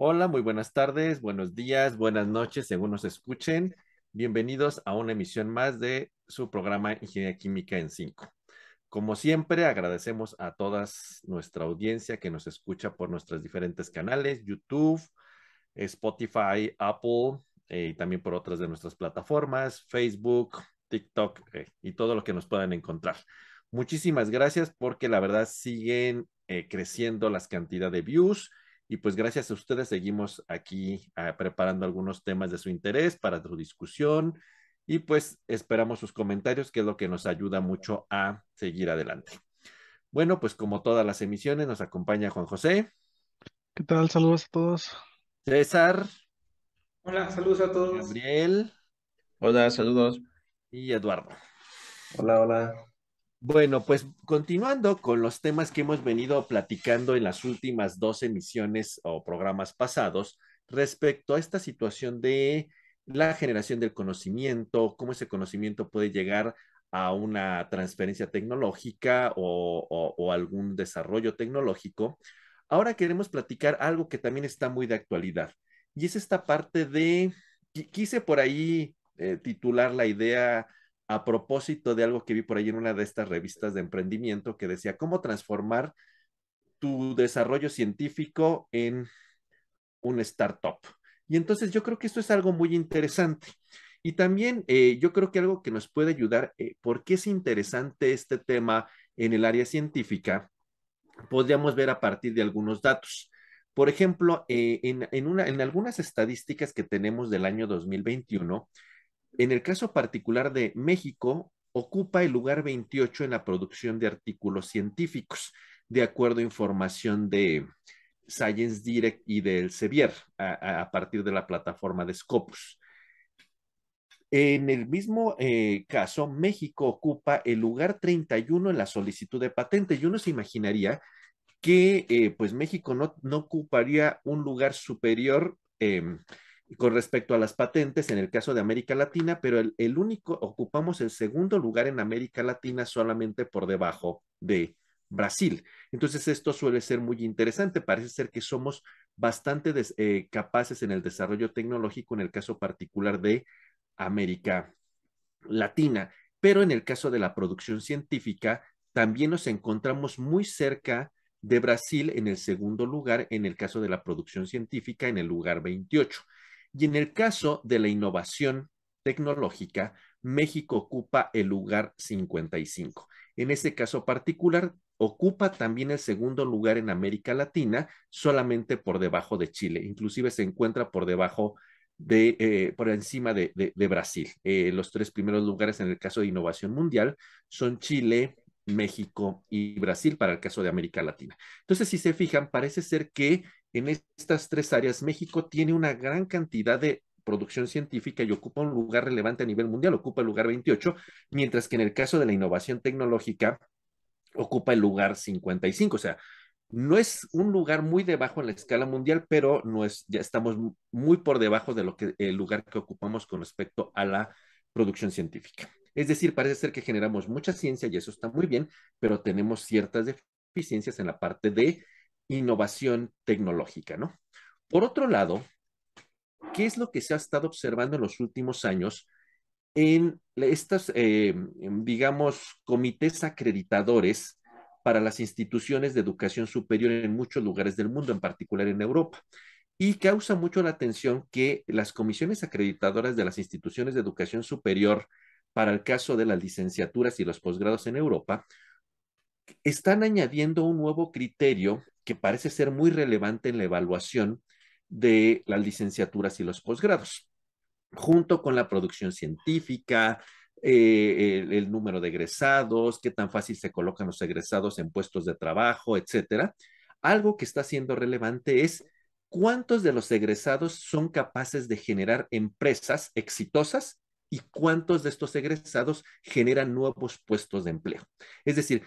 Hola, muy buenas tardes, buenos días, buenas noches, según nos escuchen. Bienvenidos a una emisión más de su programa Ingeniería Química en 5. Como siempre, agradecemos a toda nuestra audiencia que nos escucha por nuestros diferentes canales, YouTube, Spotify, Apple eh, y también por otras de nuestras plataformas, Facebook, TikTok eh, y todo lo que nos puedan encontrar. Muchísimas gracias porque la verdad siguen eh, creciendo las cantidades de views y pues gracias a ustedes seguimos aquí uh, preparando algunos temas de su interés para su discusión y pues esperamos sus comentarios, que es lo que nos ayuda mucho a seguir adelante. Bueno, pues como todas las emisiones, nos acompaña Juan José. ¿Qué tal? Saludos a todos. César. Hola, saludos a todos. Gabriel. Hola, saludos. Y Eduardo. Hola, hola. Bueno, pues continuando con los temas que hemos venido platicando en las últimas dos emisiones o programas pasados respecto a esta situación de la generación del conocimiento, cómo ese conocimiento puede llegar a una transferencia tecnológica o, algún desarrollo tecnológico. Ahora queremos platicar algo que también está muy de actualidad y es esta parte de, quise por ahí eh, titular la idea a propósito de algo que vi por ahí en una de estas revistas de emprendimiento que decía cómo transformar tu desarrollo científico en un startup. Y entonces yo creo que esto es algo muy interesante. Y también eh, yo creo que algo que nos puede ayudar, eh, porque es interesante este tema en el área científica, podríamos ver a partir de algunos datos. Por ejemplo, eh, en, en, una, en algunas estadísticas que tenemos del año 2021, en el caso particular de México, ocupa el lugar 28 en la producción de artículos científicos, de acuerdo a información de Science Direct y del Sevier, a, a partir de la plataforma de Scopus. En el mismo eh, caso, México ocupa el lugar 31 en la solicitud de patente y uno se imaginaría que eh, pues México no, no, ocuparía un lugar superior eh, con respecto a las patentes en el caso de América Latina, pero el, único, ocupamos el segundo lugar en América Latina solamente por debajo de Brasil. Entonces esto suele ser muy interesante, parece ser que somos bastante eh, capaces en el desarrollo tecnológico en el caso particular de América Latina, pero en el caso de la producción científica también nos encontramos muy cerca de Brasil en el segundo lugar, en el caso de la producción científica en el lugar 28. Y en el caso de la innovación tecnológica, México ocupa el lugar 55. En este caso particular, ocupa también el segundo lugar en América Latina, solamente por debajo de Chile. Inclusive se encuentra por debajo de, eh, por encima de, Brasil. Eh, los tres primeros lugares en el caso de innovación mundial son Chile, México y Brasil para el caso de América Latina. Entonces, si se fijan, parece ser que en estas tres áreas México tiene una gran cantidad de producción científica y ocupa un lugar relevante a nivel mundial, ocupa el lugar 28, mientras que en el caso de la innovación tecnológica ocupa el lugar 55, o sea, no es un lugar muy debajo en la escala mundial, pero no es, ya estamos muy por debajo de lo que el lugar que ocupamos con respecto a la producción científica. Es decir, parece ser que generamos mucha ciencia y eso está muy bien, pero tenemos ciertas deficiencias en la parte de innovación tecnológica, ¿no? Por otro lado, ¿qué es lo que se ha estado observando en los últimos años en estas, eh, digamos, comités acreditadores para las instituciones de educación superior en muchos lugares del mundo, en particular en Europa? Y causa mucho la atención que las comisiones acreditadoras de las instituciones de educación superior para el caso de las licenciaturas y los posgrados en Europa están añadiendo un nuevo criterio que parece ser muy relevante en la evaluación de las licenciaturas y los posgrados, junto con la producción científica, eh, el, el, número de egresados, qué tan fácil se colocan los egresados en puestos de trabajo, etcétera. Algo que está siendo relevante es cuántos de los egresados son capaces de generar empresas exitosas y cuántos de estos egresados generan nuevos puestos de empleo. Es decir,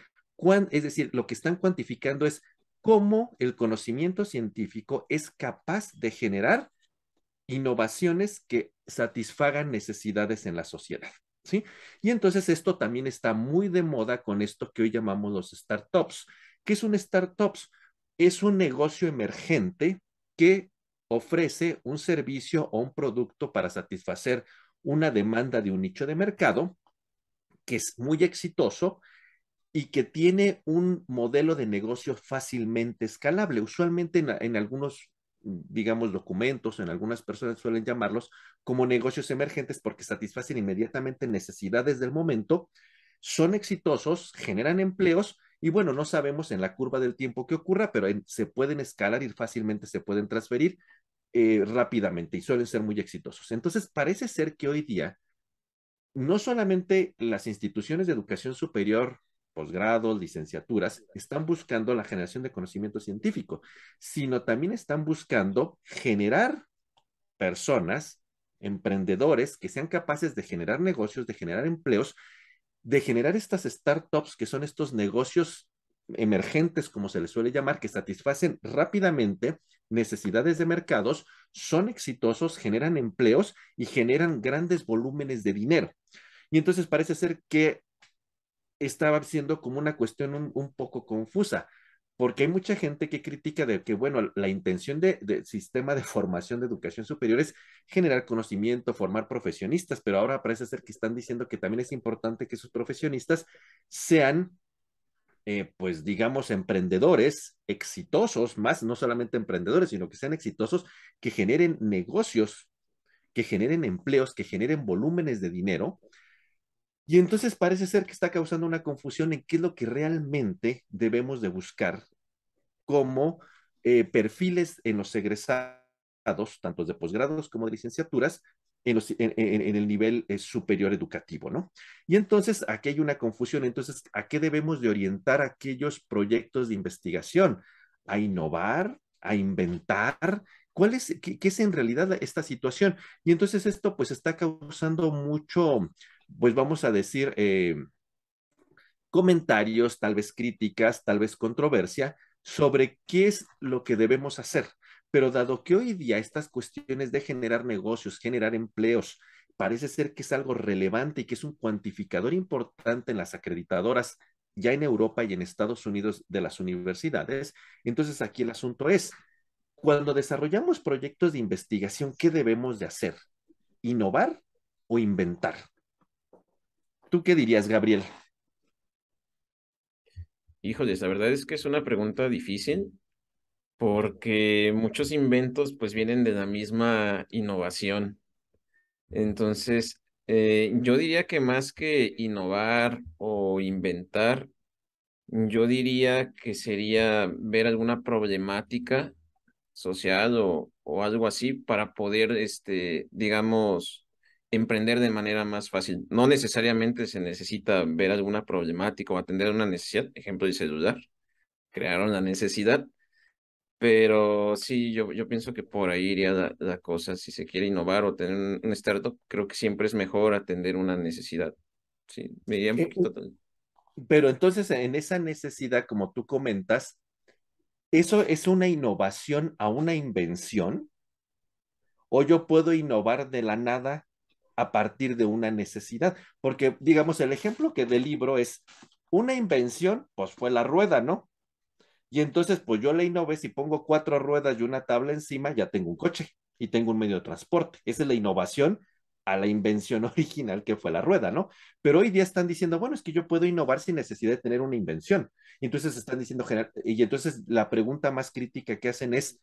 es decir, lo que están cuantificando es cómo el conocimiento científico es capaz de generar innovaciones que satisfagan necesidades en la sociedad. ¿sí? Y entonces esto también está muy de moda con esto que hoy llamamos los startups. ¿Qué es un startup? Es un negocio emergente que ofrece un servicio o un producto para satisfacer una demanda de un nicho de mercado que es muy exitoso y que tiene un modelo de negocio fácilmente escalable. Usualmente en, algunos, digamos, documentos, en algunas personas suelen llamarlos como negocios emergentes porque satisfacen inmediatamente necesidades del momento, son exitosos, generan empleos y bueno, no sabemos en la curva del tiempo qué ocurra, pero se pueden escalar y fácilmente se pueden transferir eh, rápidamente y suelen ser muy exitosos. Entonces, parece ser que hoy día no solamente las instituciones de educación superior, posgrados, licenciaturas, están buscando la generación de conocimiento científico, sino también están buscando generar personas, emprendedores que sean capaces de generar negocios, de generar empleos, de generar estas startups que son estos negocios emergentes, como se les suele llamar, que satisfacen rápidamente necesidades de mercados, son exitosos, generan empleos y generan grandes volúmenes de dinero. Y entonces parece ser que estaba siendo como una cuestión un, poco confusa, porque hay mucha gente que critica de que, bueno, la intención del de sistema de formación de educación superior es generar conocimiento, formar profesionistas, pero ahora parece ser que están diciendo que también es importante que esos profesionistas sean eh, pues digamos, emprendedores exitosos, más no solamente emprendedores, sino que sean exitosos, que generen negocios, que generen empleos, que generen volúmenes de dinero. Y entonces parece ser que está causando una confusión en qué es lo que realmente debemos de buscar como eh, perfiles en los egresados, tanto de posgrados como de licenciaturas, en, el nivel eh, superior educativo, ¿no? Y entonces aquí hay una confusión. Entonces, ¿a qué debemos de orientar aquellos proyectos de investigación? ¿A innovar? ¿A inventar? ¿Cuál es, qué, es en realidad esta situación? Y entonces esto pues está causando mucho, pues vamos a decir, eh, comentarios, tal vez críticas, tal vez controversia sobre qué es lo que debemos hacer. Pero dado que hoy día estas cuestiones de generar negocios, generar empleos, parece ser que es algo relevante y que es un cuantificador importante en las acreditadoras ya en Europa y en Estados Unidos de las universidades, entonces aquí el asunto es, cuando desarrollamos proyectos de investigación, ¿qué debemos de hacer? ¿Innovar o inventar? ¿Tú qué dirías, Gabriel? Híjoles, la verdad es que es una pregunta difícil porque muchos inventos pues vienen de la misma innovación. Entonces, eh, yo diría que más que innovar o inventar, yo diría que sería ver alguna problemática social o, o algo así para poder, este, digamos, emprender de manera más fácil. No necesariamente se necesita ver alguna problemática o atender una necesidad, ejemplo de celular, crearon la necesidad, pero sí, yo, yo pienso que por ahí iría la, cosa. Si se quiere innovar o tener un, startup, creo que siempre es mejor atender una necesidad. Sí, me iría un eh, poquito. Pero entonces, en esa necesidad, como tú comentas, ¿eso es una innovación a una invención? ¿O yo puedo innovar de la nada a partir de una necesidad? Porque, digamos, el ejemplo que del libro es una invención, pues fue la rueda, ¿no? Y entonces, pues yo le innové, si pongo cuatro ruedas y una tabla encima, ya tengo un coche y tengo un medio de transporte. Esa es la innovación a la invención original que fue la rueda, ¿no? Pero hoy día están diciendo, bueno, es que yo puedo innovar sin necesidad de tener una invención. Y entonces están diciendo, y entonces la pregunta más crítica que hacen es,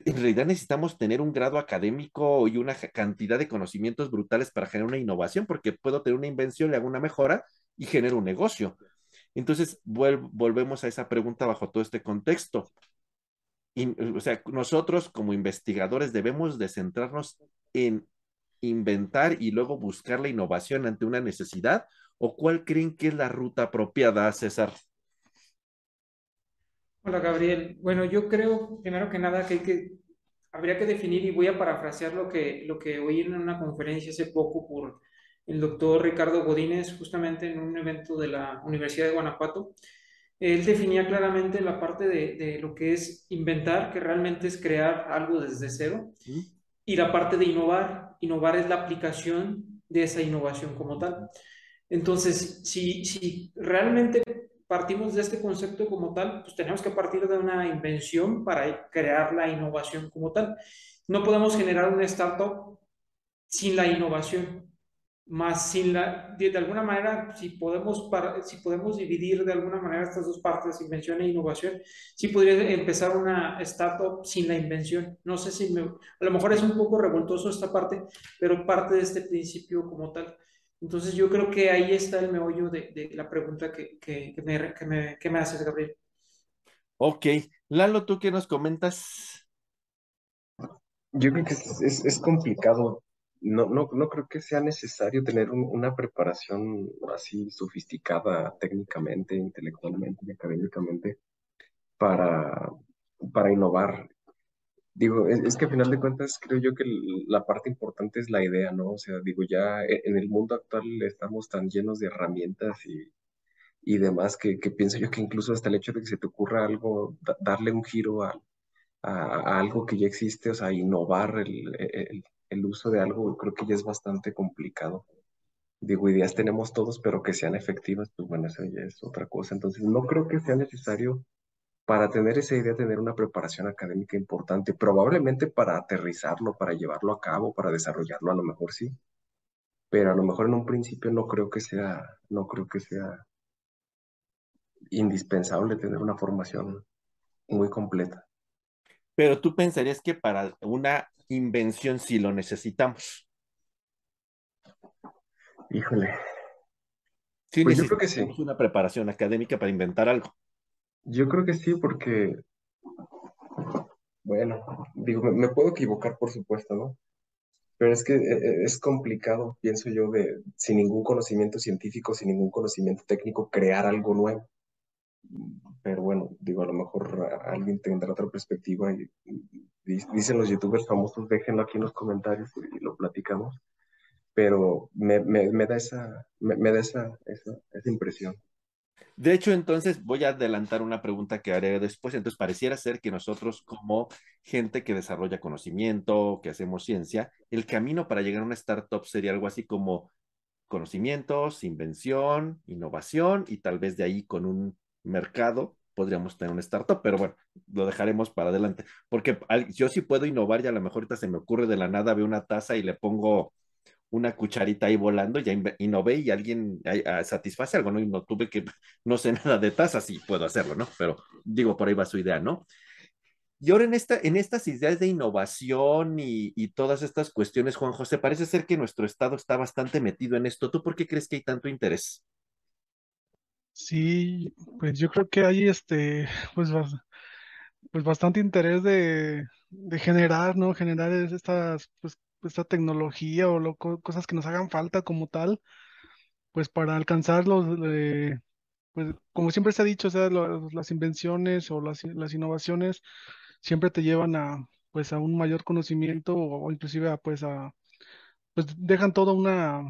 en realidad necesitamos tener un grado académico y una cantidad de conocimientos brutales para generar una innovación, porque puedo tener una invención, le hago una mejora y genero un negocio. Entonces, volvemos a esa pregunta bajo todo este contexto. o sea, nosotros como investigadores debemos de centrarnos en inventar y luego buscar la innovación ante una necesidad, o cuál creen que es la ruta apropiada, César? Hola, Gabriel. Bueno, yo creo, primero que nada, que, que habría que definir, y voy a parafrasear lo que, lo que oí en una conferencia hace poco por el doctor Ricardo Godínez, justamente en un evento de la Universidad de Guanajuato. Él definía claramente la parte de, lo que es inventar, que realmente es crear algo desde cero, y la parte de innovar. Innovar es la aplicación de esa innovación como tal. Entonces, si, si realmente partimos de este concepto como tal, pues tenemos que partir de una invención para crear la innovación como tal. No podemos generar una startup sin la innovación, más sin la, de, alguna manera, si podemos, si podemos dividir de alguna manera estas dos partes, invención e innovación, sí podría empezar una startup sin la invención. No sé si me, a lo mejor es un poco revoltoso esta parte, pero parte de este principio como tal. Entonces yo creo que ahí está el meollo de, de la pregunta que, que, me, que, me, que me haces, Gabriel. Ok. Lalo, ¿tú qué nos comentas? Yo creo que es, es, complicado. No, no, no creo que sea necesario tener una preparación así sofisticada técnicamente, intelectualmente y académicamente para, para innovar. Digo, es, que a final de cuentas creo yo que la parte importante es la idea, ¿no? O sea, digo, ya e, en el mundo actual estamos tan llenos de herramientas y, y demás que, que pienso yo que incluso hasta el hecho de que se te ocurra algo, darle un giro a, a, algo que ya existe, o sea, innovar el, el, el, uso de algo, creo que ya es bastante complicado. Digo, ideas tenemos todos, pero que sean efectivas, pues bueno, eso ya es otra cosa. Entonces, no creo que sea necesario para tener esa idea, tener una preparación académica importante, probablemente para aterrizarlo, para llevarlo a cabo, para desarrollarlo, a lo mejor sí, pero a lo mejor en un principio no creo que sea, no creo que sea indispensable tener una formación muy completa. Pero tú pensarías que para una invención sí lo necesitamos. Híjole. Sí, pues yo creo que sí. Una preparación académica para inventar algo. Yo creo que sí, porque, bueno, digo, me, puedo equivocar, por supuesto, ¿no? Pero es que eh, eh, es complicado, pienso yo, de sin ningún conocimiento científico, sin ningún conocimiento técnico, crear algo nuevo. Pero bueno, digo, a lo mejor alguien tendrá otra perspectiva y, dicen los youtubers famosos, déjenlo aquí en los comentarios y, lo platicamos. Pero me, me, da esa, me, da esa, esa, esa impresión. De hecho, entonces voy a adelantar una pregunta que haré después. Entonces, pareciera ser que nosotros como gente que desarrolla conocimiento, que hacemos ciencia, el camino para llegar a una startup sería algo así como conocimientos, invención, innovación y tal vez de ahí con un mercado podríamos tener una startup, pero bueno, lo dejaremos para adelante, porque yo sí puedo innovar y a lo mejor ahorita se me ocurre de la nada, veo una taza y le pongo una cucharita ahí volando, ya innové y alguien ah, satisface algo, ¿no? Y no tuve que, no sé nada de tazas, sí puedo hacerlo, ¿no? Pero digo, por ahí va su idea, ¿no? Y ahora en, esta, en estas ideas de innovación y, y, todas estas cuestiones, Juan José, parece ser que nuestro Estado está bastante metido en esto. ¿Tú por qué crees que hay tanto interés? Sí, pues yo creo que hay este, pues, pues bastante interés de, de generar, ¿no? Generar estas, pues, esta tecnología o lo, cosas que nos hagan falta como tal, pues para alcanzarlos, pues como siempre se ha dicho, o sea, las invenciones o las, las, innovaciones siempre te llevan a, pues a un mayor conocimiento o, inclusive a, pues a, pues dejan todo una,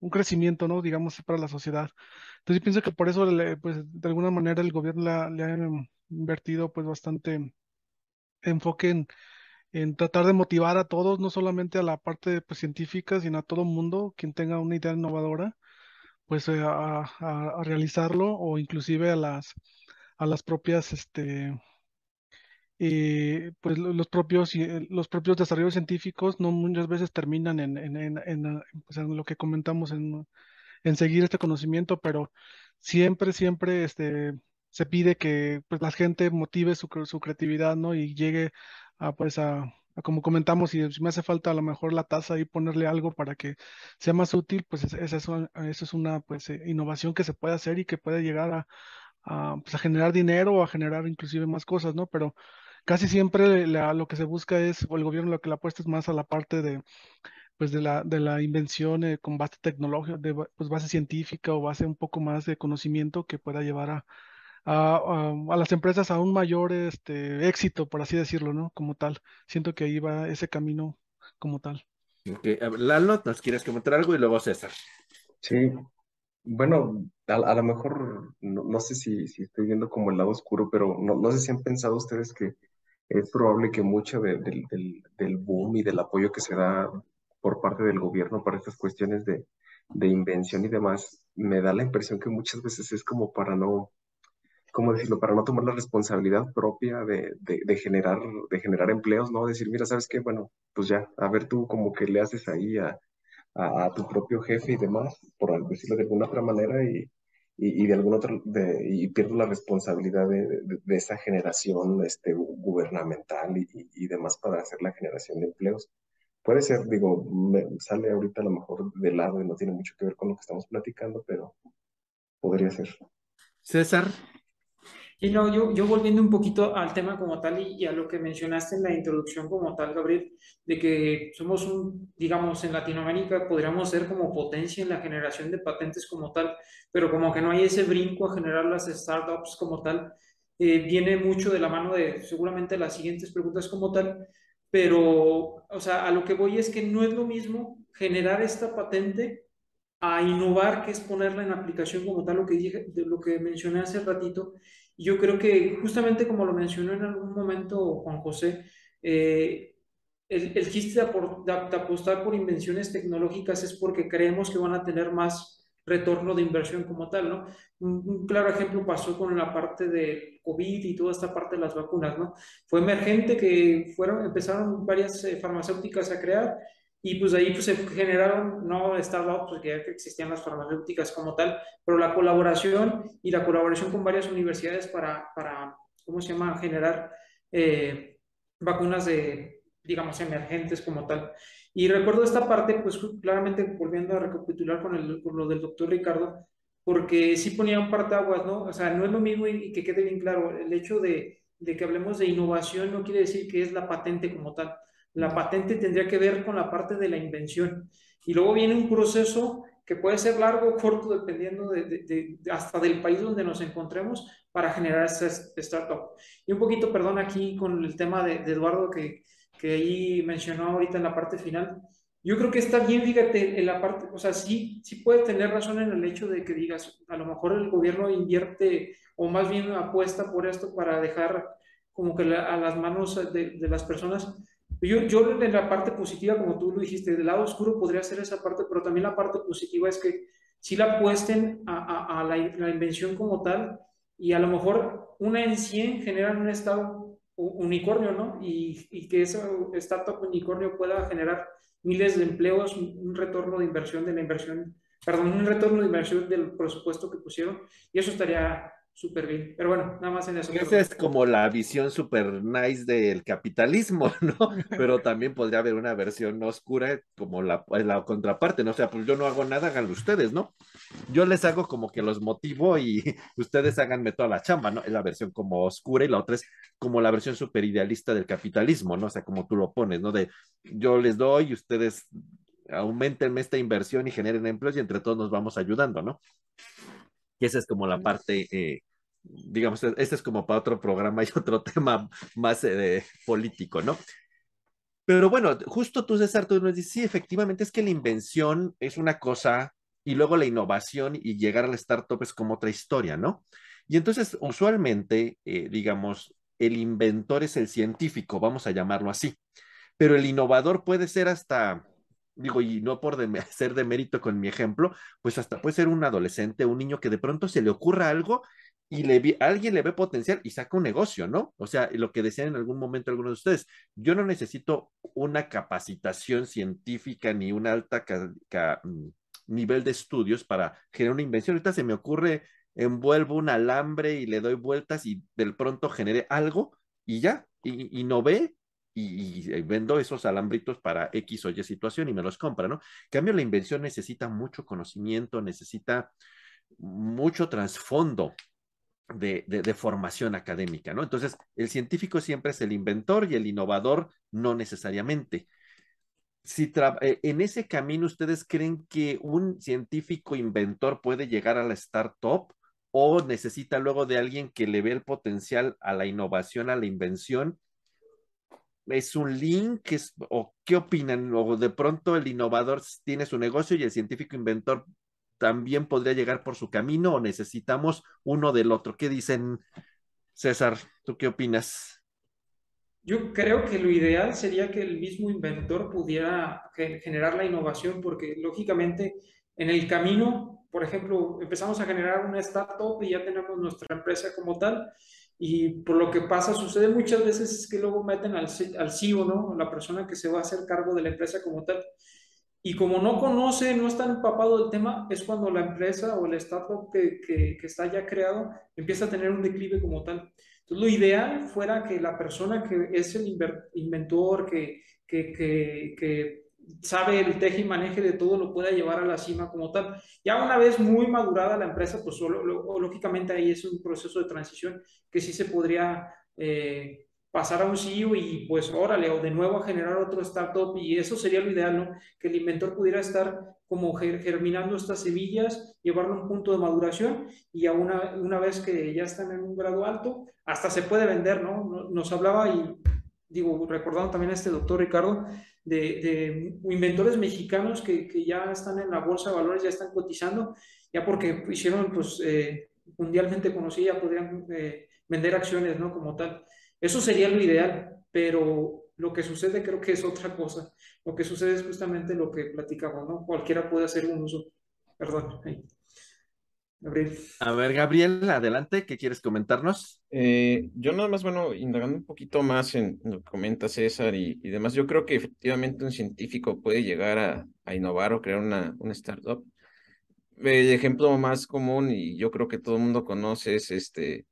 un crecimiento, ¿no? Digamos, para la sociedad. Entonces yo pienso que por eso, pues de alguna manera el gobierno le ha invertido pues bastante enfoque en tratar de motivar a todos, no solamente a la parte pues, científica, sino a todo el mundo, quien tenga una idea innovadora, pues eh, a, realizarlo o inclusive a las, a las propias, este, eh, pues los propios, eh, los propios desarrollos científicos no muchas veces terminan en, en, en, pues, lo que comentamos, en, en seguir este conocimiento, pero siempre, siempre este, se pide que pues, la gente motive su, su creatividad, ¿no? Y llegue pues a, como comentamos, y si me hace falta a lo mejor la taza y ponerle algo para que sea más útil, pues eso, eso es una pues eh, innovación que se puede hacer y que puede llegar a, pues, a, generar dinero o a generar inclusive más cosas, ¿no? Pero casi siempre lo que se busca es, o el gobierno lo que le apuesta es más a la parte de pues de la, de la invención eh, con base tecnológica, de pues base científica o base un poco más de conocimiento que pueda llevar a, a, a, las empresas a un mayor este, éxito, por así decirlo, ¿no? Como tal. Siento que ahí va ese camino como tal. Okay. Lalo, ¿nos quieres comentar algo? Y luego César. Sí, bueno, a, lo mejor, no, sé si, si, estoy viendo como el lado oscuro, pero no, no sé si han pensado ustedes que es probable que mucho del, del, boom y del apoyo que se da por parte del gobierno para estas cuestiones de, de invención y demás, me da la impresión que muchas veces es como para no, ¿cómo decirlo? Para no tomar la responsabilidad propia de, de, generar, de generar empleos, ¿no? Decir, mira, ¿sabes qué? Bueno, pues ya, a ver tú como que le haces ahí a, a, tu propio jefe y demás, por decirlo de alguna otra manera, y, y, de alguna otra, de, y pierdo la responsabilidad de, de, esa generación este, gubernamental y, y, demás para hacer la generación de empleos. Puede ser, digo, me sale ahorita a lo mejor de lado y no tiene mucho que ver con lo que estamos platicando, pero podría ser. César. Y no, yo, yo volviendo un poquito al tema como tal y, a lo que mencionaste en la introducción como tal, Gabriel, de que somos un, digamos, en Latinoamérica podríamos ser como potencia en la generación de patentes como tal, pero como que no hay ese brinco a generar las startups como tal, eh, viene mucho de la mano de seguramente las siguientes preguntas como tal, pero, o sea, a lo que voy es que no es lo mismo generar esta patente a innovar, que es ponerla en aplicación como tal, lo que, dije, lo que mencioné hace ratito, yo creo que justamente como lo mencionó en algún momento Juan José, eh, el, el chiste de, apostar por invenciones tecnológicas es porque creemos que van a tener más retorno de inversión como tal, ¿no? Un, claro ejemplo pasó con la parte de COVID y toda esta parte de las vacunas, ¿no? Fue emergente que fueron, empezaron varias eh, farmacéuticas a crear y pues ahí pues, se generaron, no startups, porque ya existían las farmacéuticas como tal, pero la colaboración y la colaboración con varias universidades para, para ¿cómo se llama?, generar eh, vacunas de, digamos, emergentes como tal. Y recuerdo esta parte, pues claramente volviendo a recapitular con, el, con lo del doctor Ricardo, porque sí ponía un partaguas, ¿no? O sea, no es lo mismo y, y que quede bien claro, el hecho de, de que hablemos de innovación no quiere decir que es la patente como tal la patente tendría que ver con la parte de la invención. Y luego viene un proceso que puede ser largo o corto dependiendo de, hasta del país donde nos encontremos para generar esa startup. Y un poquito, perdón, aquí con el tema de, Eduardo que, que ahí mencionó ahorita en la parte final. Yo creo que está bien, fíjate, en la parte, o sea, sí, sí puede tener razón en el hecho de que digas, a lo mejor el gobierno invierte o más bien apuesta por esto para dejar como que a las manos de, de las personas, yo, yo en la parte positiva, como tú lo dijiste, del lado oscuro podría ser esa parte, pero también la parte positiva es que si la apuesten a, a, la, invención como tal y a lo mejor una en 100 generan un estado unicornio, ¿no? Y, y que ese startup unicornio pueda generar miles de empleos, un retorno de inversión de la inversión, perdón, un retorno de inversión del presupuesto que pusieron, y eso estaría súper bien. Pero bueno, nada más en eso. Esa es como la visión súper nice del capitalismo, ¿no? Pero también podría haber una versión oscura como la, la contraparte, ¿no? O sea, pues yo no hago nada, háganlo ustedes, ¿no? Yo les hago como que los motivo y ustedes háganme toda la chamba, ¿no? Es la versión como oscura y la otra es como la versión súper idealista del capitalismo, ¿no? O sea, como tú lo pones, ¿no? De yo les doy y ustedes aumentenme esta inversión y generen empleos y entre todos nos vamos ayudando, ¿no? Y esa es como la parte, eh, digamos, este es como para otro programa y otro tema más eh, político, ¿no? Pero bueno, justo tú, César, tú nos dices, sí, efectivamente es que la invención es una cosa y luego la innovación y llegar al startup es como otra historia, ¿no? Y entonces, usualmente, eh, digamos, el inventor es el científico, vamos a llamarlo así, pero el innovador puede ser hasta digo, y no por de, ser de mérito con mi ejemplo, pues hasta puede ser un adolescente, un niño que de pronto se le ocurra algo y le alguien le ve potencial y saca un negocio, ¿no? O sea, lo que decían en algún momento algunos de ustedes, yo no necesito una capacitación científica ni un alta mm, nivel de estudios para generar una invención. Ahorita se me ocurre, envuelvo un alambre y le doy vueltas y del pronto genere algo y ya, y, y no ve y, vendo esos alambritos para X o Y situación y me los compra, ¿no? En cambio, la invención necesita mucho conocimiento, necesita mucho trasfondo de, de, formación académica, ¿no? Entonces, el científico siempre es el inventor y el innovador no necesariamente. Si eh, en ese camino ustedes creen que un científico inventor puede llegar a la startup o necesita luego de alguien que le ve el potencial a la innovación, a la invención es un link, es, o qué opinan, o de pronto el innovador tiene su negocio y el científico inventor también podría llegar por su camino o necesitamos uno del otro. ¿Qué dicen, César? ¿Tú qué opinas? Yo creo que lo ideal sería que el mismo inventor pudiera generar la innovación porque lógicamente en el camino por ejemplo, empezamos a generar una startup y ya tenemos nuestra empresa como tal. Y por lo que pasa, sucede muchas veces es que luego meten al, al CEO, ¿no? La persona que se va a hacer cargo de la empresa como tal. Y como no conoce, no está empapado del tema, es cuando la empresa o el startup que, que, que, está ya creado empieza a tener un declive como tal. Entonces, lo ideal fuera que la persona que es el inventor, que, que sabe el teje y maneje de todo, lo pueda llevar a la cima como tal. Ya una vez muy madurada la empresa, pues solo, lógicamente ahí es un proceso de transición que sí se podría eh, pasar a un CEO y pues órale, o de nuevo a generar otro startup y eso sería lo ideal, ¿no? Que el inventor pudiera estar como germinando estas semillas, llevarlo a un punto de maduración y a una, una vez que ya están en un grado alto, hasta se puede vender, ¿no? Nos hablaba y digo, recordando también a este doctor Ricardo, de, inventores mexicanos que, que, ya están en la bolsa de valores, ya están cotizando, ya porque hicieron, pues, eh, mundialmente conocida, podrían eh, vender acciones, ¿no? Como tal. Eso sería lo ideal, pero lo que sucede creo que es otra cosa. Lo que sucede es justamente lo que platicamos, ¿no? Cualquiera puede hacer un uso. Perdón. A ver, Gabriel, adelante, ¿qué quieres comentarnos? Eh, yo nada más, bueno, indagando un poquito más en lo que comenta César y, demás, yo creo que efectivamente un científico puede llegar a, innovar o crear una, una startup. El ejemplo más común, y yo creo que todo el mundo conoce, es este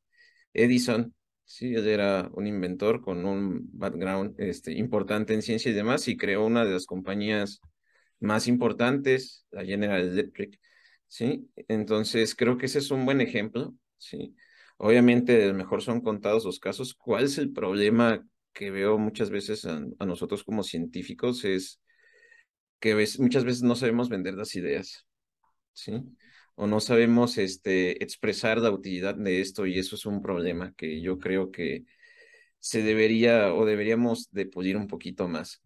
Edison. Sí, él era un inventor con un background este, importante en ciencia y demás, y creó una de las compañías más importantes, la General Electric ¿sí? Entonces, creo que ese es un buen ejemplo, ¿sí? Obviamente, mejor son contados los casos. ¿Cuál es el problema que veo muchas veces a, nosotros como científicos? Es que muchas veces no sabemos vender las ideas, ¿sí? O no sabemos este, expresar la utilidad de esto y eso es un problema que yo creo que se debería o deberíamos de un poquito más.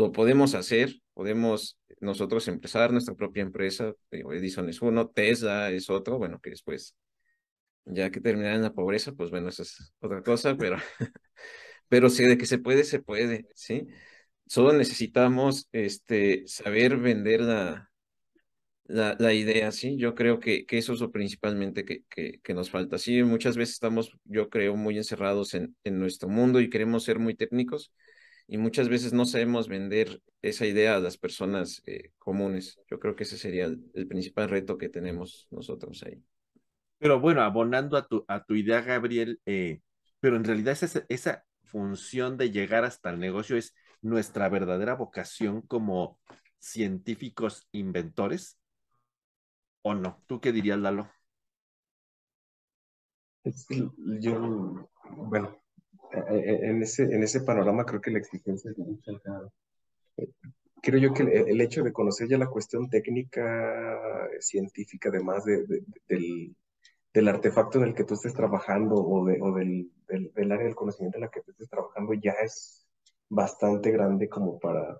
Lo podemos hacer, podemos nosotros empezar nuestra propia empresa, Edison es uno, Tesla es otro, bueno, que después, ya que terminar en la pobreza, pues bueno, esa es otra cosa, pero, pero sí, de que se puede, se puede, ¿sí? Solo necesitamos este, saber vender la, la, la, idea, ¿sí? Yo creo que, que eso es lo principalmente que, que, que, nos falta. Sí, muchas veces estamos, yo creo, muy encerrados en, en nuestro mundo y queremos ser muy técnicos, y muchas veces no sabemos vender esa idea a las personas eh, comunes. Yo creo que ese sería el, principal reto que tenemos nosotros ahí. Pero bueno, abonando a tu, a tu idea, Gabriel, eh, pero en realidad esa, esa función de llegar hasta el negocio es nuestra verdadera vocación como científicos inventores, ¿o no? ¿Tú qué dirías, Lalo? Yo, bueno, en ese, en ese panorama creo que la exigencia es mucha. Creo yo que el, hecho de conocer ya la cuestión técnica, científica, además de, del, del, artefacto en el que tú estés trabajando o, de, o del, del, área del conocimiento en la que tú estés trabajando, ya es bastante grande como para,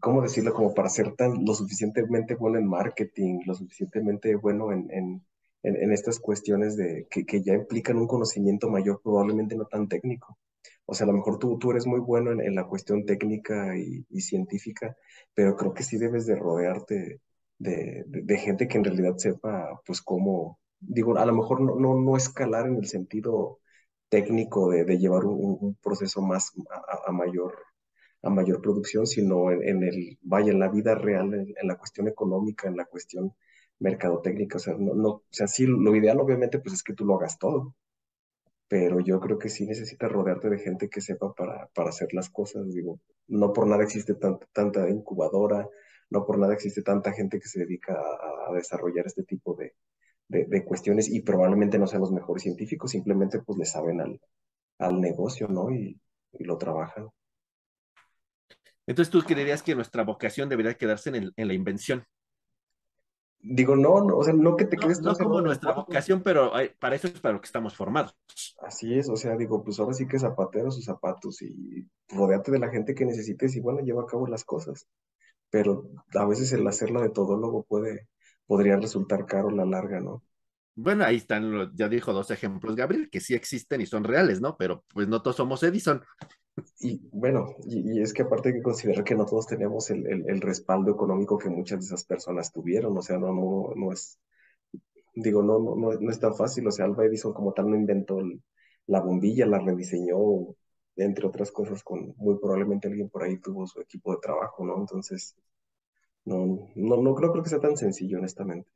¿cómo decirlo? Como para ser tan, lo suficientemente bueno en marketing, lo suficientemente bueno en, en en, estas cuestiones de, que, que, ya implican un conocimiento mayor, probablemente no tan técnico. O sea, a lo mejor tú, tú eres muy bueno en, en la cuestión técnica y, científica, pero creo que sí debes de rodearte de, de, gente que en realidad sepa, pues, cómo, digo, a lo mejor no, no, no escalar en el sentido técnico de, de llevar un, proceso más a, mayor a mayor producción, sino en, en, el, vaya, en la vida real, en la cuestión económica, en la cuestión mercadotécnica, o sea, no, no, o sea, sí, lo ideal obviamente pues es que tú lo hagas todo, pero yo creo que sí necesitas rodearte de gente que sepa para, para hacer las cosas, digo, no por nada existe tanta, incubadora, no por nada existe tanta gente que se dedica a, desarrollar este tipo de, de, cuestiones y probablemente no sean los mejores científicos, simplemente pues le saben al, al negocio, ¿no? Y, y lo trabajan. Entonces tú creerías que nuestra vocación debería quedarse en, el, en la invención. Digo, no, no, o sea, no que te quedes no, como nuestra vocación, pero para eso es para lo que estamos formados. Así es, o sea, digo, pues ahora sí que zapateros sus zapatos y rodeate de la gente que necesites y bueno, lleva a cabo las cosas. Pero a veces el hacerla de todólogo puede, podría resultar caro a la larga, ¿no? Bueno, ahí están, ya dijo dos ejemplos, Gabriel, que sí existen y son reales, ¿no? Pero pues no todos somos Edison. Y bueno, y, es que aparte hay que considerar que no todos tenemos el, el, respaldo económico que muchas de esas personas tuvieron, o sea, no, no, no es, digo, no, no, no, es tan fácil, o sea, Alva Edison como tal no inventó la bombilla, la rediseñó, entre otras cosas, con muy probablemente alguien por ahí tuvo su equipo de trabajo, ¿no? Entonces, no, no, no creo, creo que sea tan sencillo, honestamente.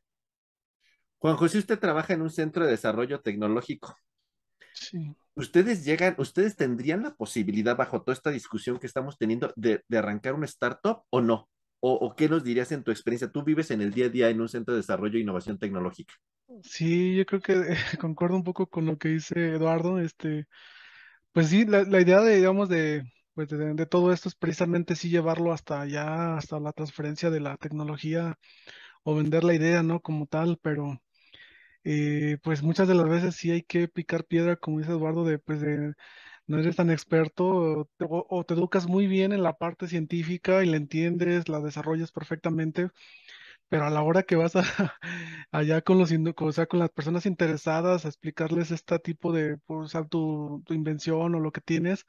Juan José, usted trabaja en un centro de desarrollo tecnológico. Sí. ¿Ustedes llegan, ustedes tendrían la posibilidad, bajo toda esta discusión que estamos teniendo, de, arrancar una startup o no? O, qué nos dirías en tu experiencia? Tú vives en el día a día en un centro de desarrollo e innovación tecnológica. Sí, yo creo que concuerdo un poco con lo que dice Eduardo. Este, pues sí, la, idea de, digamos, de, pues de, todo esto es precisamente sí llevarlo hasta allá, hasta la transferencia de la tecnología o vender la idea, ¿no? Como tal, pero eh, pues muchas de las veces sí hay que picar piedra, como dice Eduardo, de pues no eres tan experto o te educas muy bien en la parte científica y la entiendes, la desarrollas perfectamente, pero a la hora que vas a, allá con los, o sea, con las personas interesadas a explicarles este tipo de, pues, tu, tu invención o lo que tienes,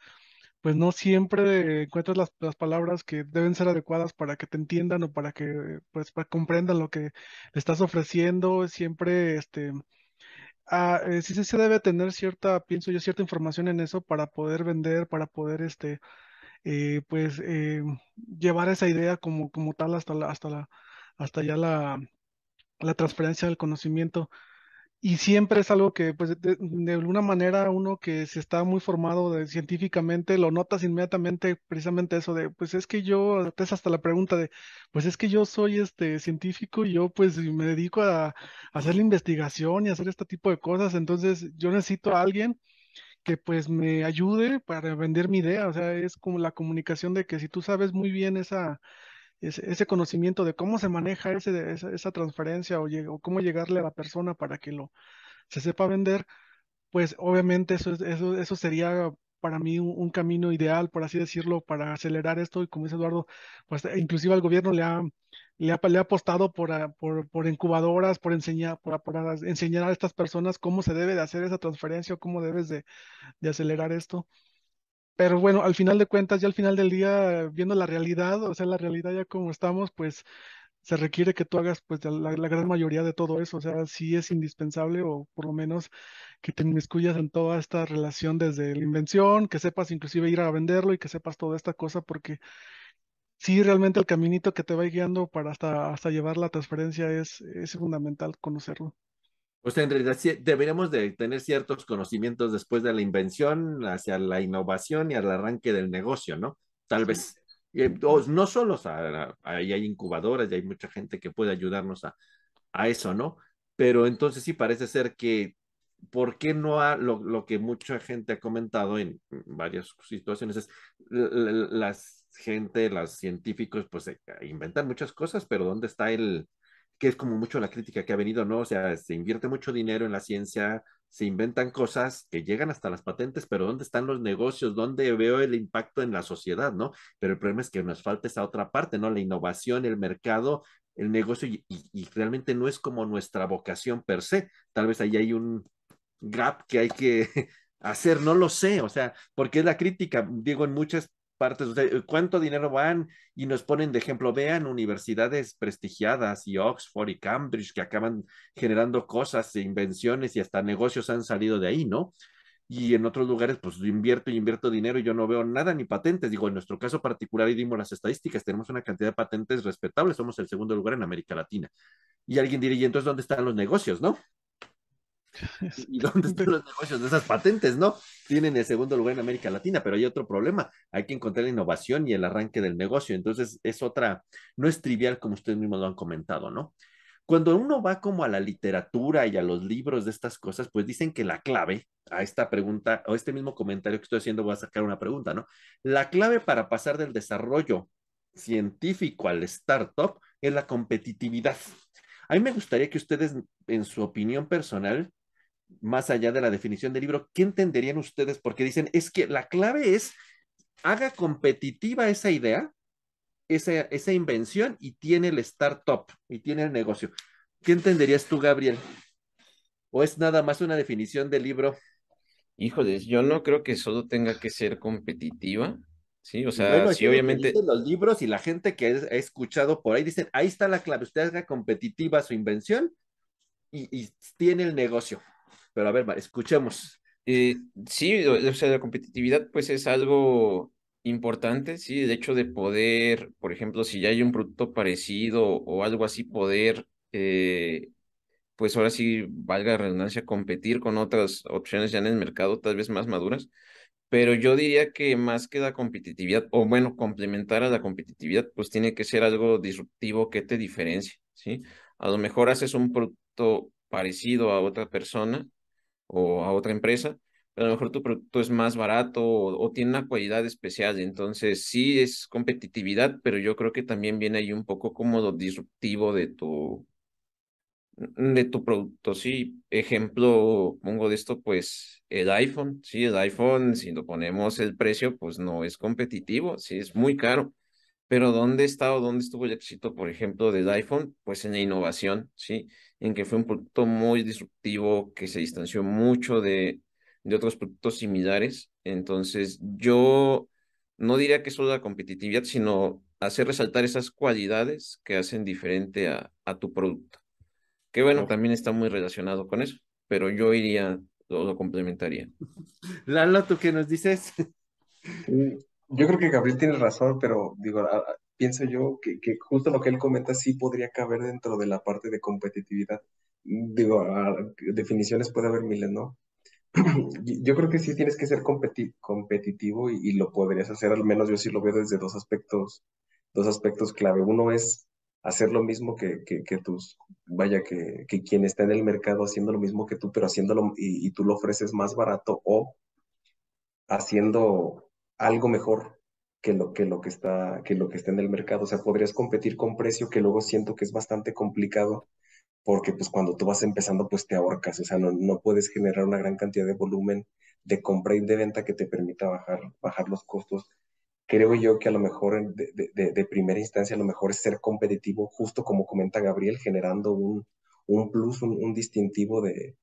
pues no siempre encuentras las, las, palabras que deben ser adecuadas para que te entiendan o para que pues para comprendan lo que le estás ofreciendo. Siempre este ah, eh, sí, se debe tener cierta, pienso yo, cierta información en eso para poder vender, para poder este eh, pues eh, llevar esa idea como, como tal hasta la, hasta la, hasta ya la, la transferencia del conocimiento. Y siempre es algo que, pues, de, alguna manera, uno que se está muy formado científicamente, lo notas inmediatamente, precisamente eso de, pues es que yo, es hasta la pregunta de, pues es que yo soy este científico y yo pues me dedico a hacer la investigación y hacer este tipo de cosas, entonces yo necesito a alguien que pues me ayude para vender mi idea, o sea, es como la comunicación de que si tú sabes muy bien esa ese, conocimiento de cómo se maneja ese, esa, transferencia o, cómo llegarle a la persona para que lo se sepa vender, pues obviamente eso, eso, eso sería para mí un, camino ideal, por así decirlo, para acelerar esto. Y como dice Eduardo, pues e inclusive al gobierno le ha, le ha, le ha apostado por, por, por, incubadoras, por enseñar, por, enseñar a estas personas cómo se debe de hacer esa transferencia o cómo debes de, de acelerar esto. Pero bueno, al final de cuentas, ya al final del día, viendo la realidad, o sea, la realidad ya como estamos, pues se requiere que tú hagas pues la, gran mayoría de todo eso, o sea, sí es indispensable o por lo menos que te inmiscuyas en toda esta relación desde la invención, que sepas inclusive ir a venderlo y que sepas toda esta cosa porque sí realmente el caminito que te va guiando para hasta, hasta llevar la transferencia es, es fundamental conocerlo. Pues en realidad deberíamos de tener ciertos conocimientos después de la invención hacia la innovación y al arranque del negocio, ¿no? Tal vez. Eh, no solo, ahí hay incubadoras y hay mucha gente que puede ayudarnos a, a eso, ¿no? Pero entonces sí parece ser que, ¿por qué no ha, lo, que mucha gente ha comentado en varias situaciones es las gente, los científicos, pues inventan muchas cosas, pero ¿dónde está el, que es como mucho la crítica que ha venido, ¿no? O sea, se invierte mucho dinero en la ciencia, se inventan cosas que llegan hasta las patentes, pero ¿dónde están los negocios? ¿Dónde veo el impacto en la sociedad, ¿no? Pero el problema es que nos falta esa otra parte, ¿no? La innovación, el mercado, el negocio, y, y realmente no es como nuestra vocación per se. Tal vez ahí hay un gap que hay que hacer, no lo sé, o sea, porque es la crítica, digo, en muchas partes, cuánto dinero van y nos ponen de ejemplo, vean universidades prestigiadas y Oxford y Cambridge que acaban generando cosas, e invenciones y hasta negocios han salido de ahí, ¿no? Y en otros lugares, pues invierto y invierto dinero y yo no veo nada ni patentes. Digo, en nuestro caso particular, y dimos las estadísticas, tenemos una cantidad de patentes respetables, somos el segundo lugar en América Latina. Y alguien diría, ¿y entonces dónde están los negocios, no? ¿Y dónde están los negocios de esas patentes, no? Tienen el segundo lugar en América Latina, pero hay otro problema. Hay que encontrar la innovación y el arranque del negocio. Entonces, es otra, no es trivial como ustedes mismos lo han comentado, ¿no? Cuando uno va como a la literatura y a los libros de estas cosas, pues dicen que la clave a esta pregunta o este mismo comentario que estoy haciendo, voy a sacar una pregunta, ¿no? La clave para pasar del desarrollo científico al startup es la competitividad. A mí me gustaría que ustedes, en su opinión personal, más allá de la definición del libro, ¿qué entenderían ustedes? Porque dicen, es que la clave es, haga competitiva esa idea, esa, esa invención y tiene el startup y tiene el negocio. ¿Qué entenderías tú, Gabriel? ¿O es nada más una definición del libro? Híjoles, yo no creo que solo tenga que ser competitiva, ¿sí? O sea, bueno, sí, obviamente, los libros y la gente que ha escuchado por ahí dicen, ahí está la clave, usted haga competitiva su invención y, y tiene el negocio. Pero a ver, escuchemos. Eh, sí, o sea, la competitividad pues es algo importante, sí, el hecho de poder, por ejemplo, si ya hay un producto parecido o algo así, poder, eh, pues ahora sí, valga la redundancia, competir con otras opciones ya en el mercado, tal vez más maduras, pero yo diría que más que la competitividad, o bueno, complementar a la competitividad, pues tiene que ser algo disruptivo que te diferencie, ¿sí? A lo mejor haces un producto parecido a otra persona o a otra empresa, pero a lo mejor tu producto es más barato o, tiene una cualidad especial. Entonces, sí es competitividad, pero yo creo que también viene ahí un poco como lo disruptivo de tu, de tu producto. Sí, ejemplo, pongo de esto, pues el iPhone. Sí, el iPhone, si lo ponemos el precio, pues no es competitivo, sí, es muy caro. Pero ¿dónde está o dónde estuvo el éxito, por ejemplo, del iPhone? Pues en la innovación, ¿sí? En que fue un producto muy disruptivo, que se distanció mucho de, de otros productos similares. Entonces, yo no diría que solo la competitividad, sino hacer resaltar esas cualidades que hacen diferente a, a tu producto. Que bueno, también está muy relacionado con eso, pero yo iría, lo, lo complementaría. Lalo, ¿tú qué nos dices? Yo creo que Gabriel tiene razón, pero digo, pienso yo que, que, justo lo que él comenta sí podría caber dentro de la parte de competitividad. Digo, definiciones puede haber miles, ¿no? Yo creo que sí tienes que ser competitivo y, y, lo podrías hacer, al menos yo sí lo veo desde dos aspectos, dos aspectos clave. Uno es hacer lo mismo que, que, que tus, vaya, que, que, quien está en el mercado haciendo lo mismo que tú, pero haciéndolo y, y tú lo ofreces más barato o haciendo algo mejor que lo que, está, que lo que está en el mercado. O sea, podrías competir con precio, que luego siento que es bastante complicado, porque pues cuando tú vas empezando, pues te ahorcas, o sea, no, no puedes generar una gran cantidad de volumen de compra y de venta que te permita bajar, bajar los costos. Creo yo que a lo mejor de, de, de primera instancia, a lo mejor es ser competitivo, justo como comenta Gabriel, generando un, un plus, un, un distintivo de,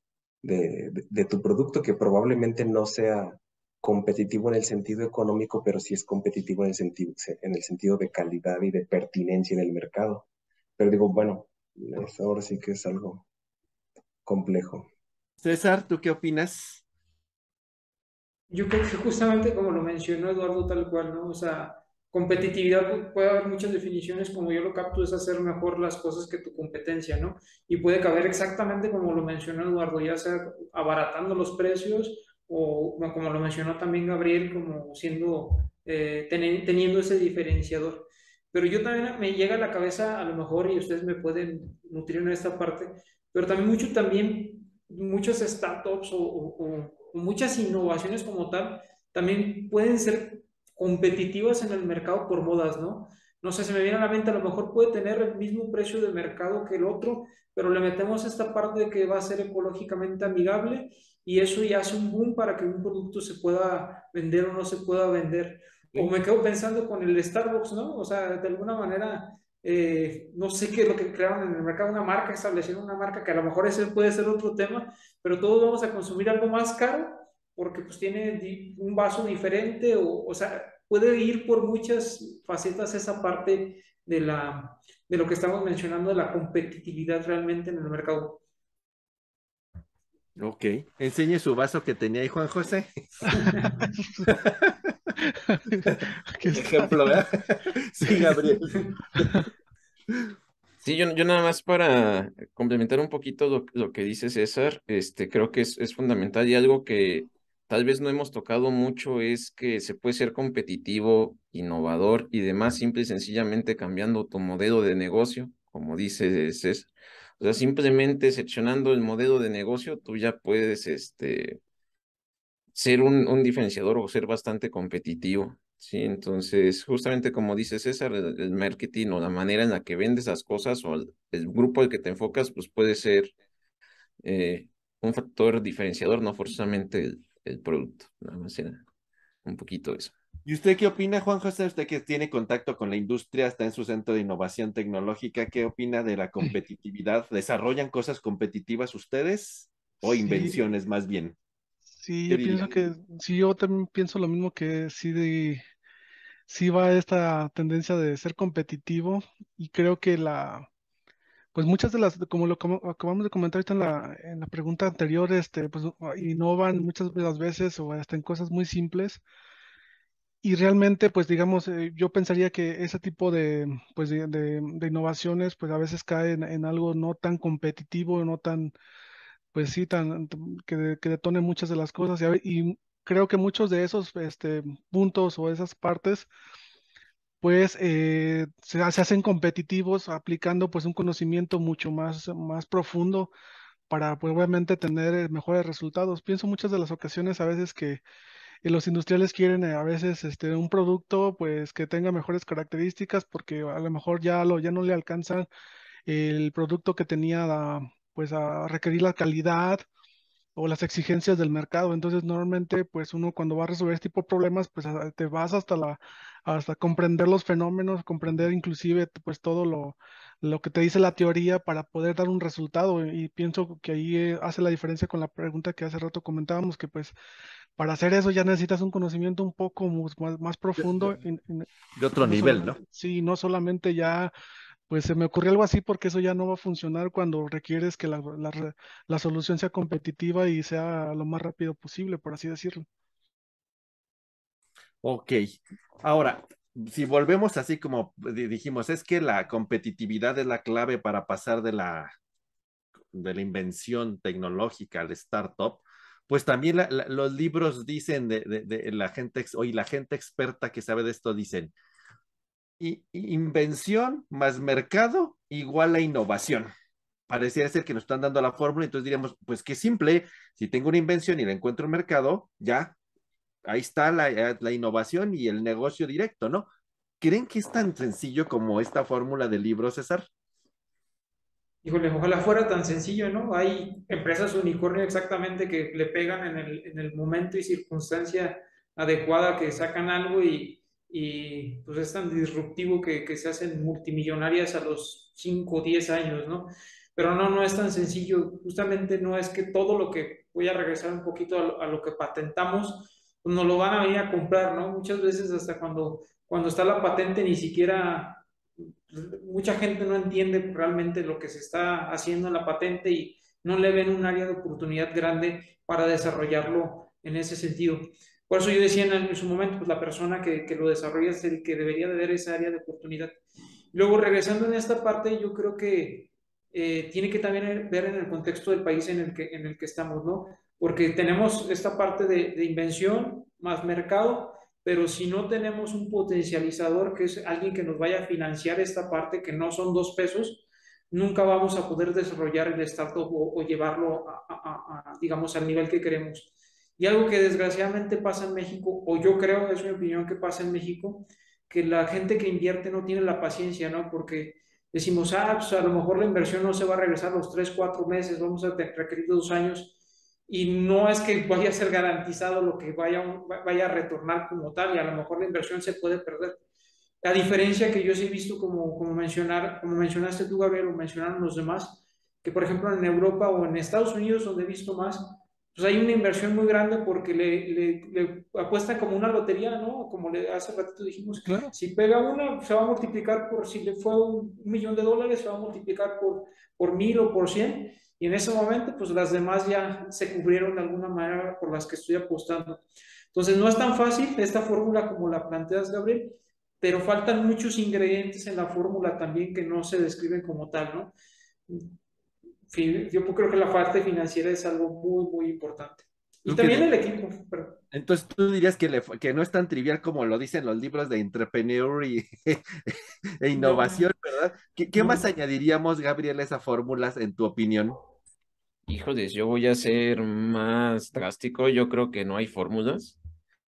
de, tu producto que probablemente no sea competitivo en el sentido económico, pero sí es competitivo en el sentido, en el sentido de calidad y de pertinencia en el mercado. Pero digo, bueno, eso ahora sí que es algo complejo. César, ¿tú qué opinas? Yo creo que justamente como lo mencionó Eduardo tal cual, ¿no? O sea, competitividad puede haber muchas definiciones, como yo lo capto, es hacer mejor las cosas que tu competencia, ¿no? Y puede caber exactamente como lo mencionó Eduardo, ya sea abaratando los precios o como lo mencionó también Gabriel, como siendo, eh, teniendo ese diferenciador. Pero yo también me llega a la cabeza, a lo mejor, y ustedes me pueden nutrir en esta parte, pero también mucho, también muchas startups o, o, o muchas innovaciones como tal, también pueden ser competitivas en el mercado por modas, ¿no? No sé, se me viene a la mente, a lo mejor puede tener el mismo precio de mercado que el otro, pero le metemos esta parte de que va a ser ecológicamente amigable y eso ya hace un boom para que un producto se pueda vender o no se pueda vender. O me quedo pensando con el Starbucks, ¿no? O sea, de alguna manera, eh, no sé qué es lo que crearon en el mercado, una marca, establecieron una marca que a lo mejor ese puede ser otro tema, pero todos vamos a consumir algo más caro porque pues tiene un vaso diferente o, o sea, puede ir por muchas facetas esa parte de, la, de lo que estamos mencionando de la competitividad realmente en el mercado. Ok, enseñe su vaso que tenía ahí Juan José. Qué ejemplo, ¿verdad? Sí, Gabriel. Sí, yo, yo nada más para complementar un poquito lo, lo que dice César, este, creo que es, es, fundamental y algo que tal vez no hemos tocado mucho es que se puede ser competitivo, innovador y demás, simple y sencillamente cambiando tu modelo de negocio, como dice César. O sea, simplemente seccionando el modelo de negocio, tú ya puedes este, ser un, un diferenciador o ser bastante competitivo. Sí, entonces, justamente como dice César, el, marketing o la manera en la que vendes las cosas o el, grupo al que te enfocas, pues puede ser eh, un factor diferenciador, no forzosamente el, el producto. Nada más era un poquito eso. ¿Y usted qué opina, Juan José? Usted que tiene contacto con la industria, está en su centro de innovación tecnológica, ¿qué opina de la competitividad? ¿Desarrollan cosas competitivas ustedes o invenciones más bien? Sí, ¿Qué yo pienso que, sí, yo también pienso lo mismo que sí de, sí va esta tendencia de ser competitivo y creo que la, pues muchas de las, como lo como acabamos de comentar ahorita en la, en la pregunta anterior, este, pues innovan muchas de las veces o hasta en cosas muy simples y realmente, pues digamos, eh, yo pensaría que ese tipo de, pues de, de- de innovaciones, pues a veces caen en algo no tan competitivo, no tan pues sí, tan, que, que detone muchas de las cosas. Y, y creo que muchos de esos este, puntos o esas partes, pues eh, se, ha- se hacen competitivos aplicando pues un conocimiento mucho más, más profundo para pues obviamente tener eh, mejores resultados. Pienso muchas de las ocasiones a veces que eh, los industriales quieren a veces este, un producto pues que tenga mejores características porque a lo mejor ya, lo, ya no le alcanza el producto que tenía pues a requerir la calidad o las exigencias del mercado. Entonces, normalmente, pues uno cuando va a resolver este tipo de problemas, pues te vas hasta la, hasta comprender los fenómenos, comprender inclusive pues todo lo, lo que te dice la teoría para poder dar un resultado. Y pienso que ahí eh, hace la diferencia con la pregunta que hace rato comentábamos, que pues para hacer eso ya necesitas un conocimiento un poco más, más profundo, de- otro no nivel, ¿no? sí, no solamente ya pues se me ocurrió algo así porque eso ya no va a funcionar cuando requieres que la, la solución sea competitiva y sea lo más rápido posible, por así decirlo. Ok. Ahora, si volvemos así como di- dijimos, es que la competitividad es la clave para pasar de la, de la invención tecnológica al startup, pues también los libros dicen de, de- de la gente, oye, la gente experta que sabe de esto dicen, "I- invención más mercado igual a innovación. Pareciera ser que nos están dando la fórmula, entonces diríamos, pues qué simple, si tengo una invención y la encuentro en mercado, ya, ahí está la, eh, la innovación y el negocio directo, ¿no? ¿Creen que es tan sencillo como esta fórmula del libro, César? Híjole, ojalá fuera tan sencillo, ¿no? Hay empresas unicornio exactamente que le pegan en el, en el momento y circunstancia adecuada que sacan algo y, y pues es tan disruptivo que, que se hacen multimillonarias a los 5 o 10 años, ¿no? Pero no, no es tan sencillo. Justamente no es que todo lo que, voy a regresar un poquito a lo, a lo que patentamos, pues nos lo van a venir a comprar, ¿no? Muchas veces hasta cuando, cuando está la patente ni siquiera mucha gente no entiende realmente lo que se está haciendo en la patente y no le ven un área de oportunidad grande para desarrollarlo en ese sentido. Por eso yo decía en, en su momento, pues la persona que, que, lo desarrolla es el que debería de ver esa área de oportunidad. Luego, regresando en esta parte, yo creo que eh, tiene que también ver en el contexto del país en el que, en el que estamos, ¿no? Porque tenemos esta parte de, de invención más mercado, pero si no tenemos un potencializador, que es alguien que nos vaya a financiar esta parte, que no son dos pesos, nunca vamos a poder desarrollar el startup o, o llevarlo, a, a, a, digamos, al nivel que queremos. Y algo que desgraciadamente pasa en México, o yo creo, es mi opinión que pasa en México, que la gente que invierte no tiene la paciencia, ¿no? Porque decimos, ah, pues a lo mejor la inversión no se va a regresar los tres, cuatro meses, vamos a requerir dos años y no es que vaya a ser garantizado lo que vaya, vaya a retornar como tal y a lo mejor la inversión se puede perder. La diferencia que yo sí he visto, como, como, mencionar, como mencionaste tú, Gabriel, o mencionaron los demás, que por ejemplo en Europa o en Estados Unidos, donde he visto más, pues hay una inversión muy grande porque le, le, le apuestan como una lotería, ¿no? Como le, hace ratito dijimos, claro. si pega una, se va a multiplicar por, si le fue un, un millón de dólares, se va a multiplicar por, por mil o por cien, y en ese momento, pues las demás ya se cubrieron de alguna manera por las que estoy apostando. Entonces, no es tan fácil esta fórmula como la planteas, Gabriel, pero faltan muchos ingredientes en la fórmula también que no se describen como tal, ¿no? Yo creo que la parte financiera es algo muy, muy importante. Y también el equipo. Pero... Entonces, tú dirías que, le, que, no es tan trivial como lo dicen los libros de entrepreneur y, e innovación, no. ¿verdad? ¿Qué, qué no. más añadiríamos, Gabriel, a esas fórmulas, en tu opinión? Híjoles, yo voy a ser más drástico. Yo creo que no hay fórmulas.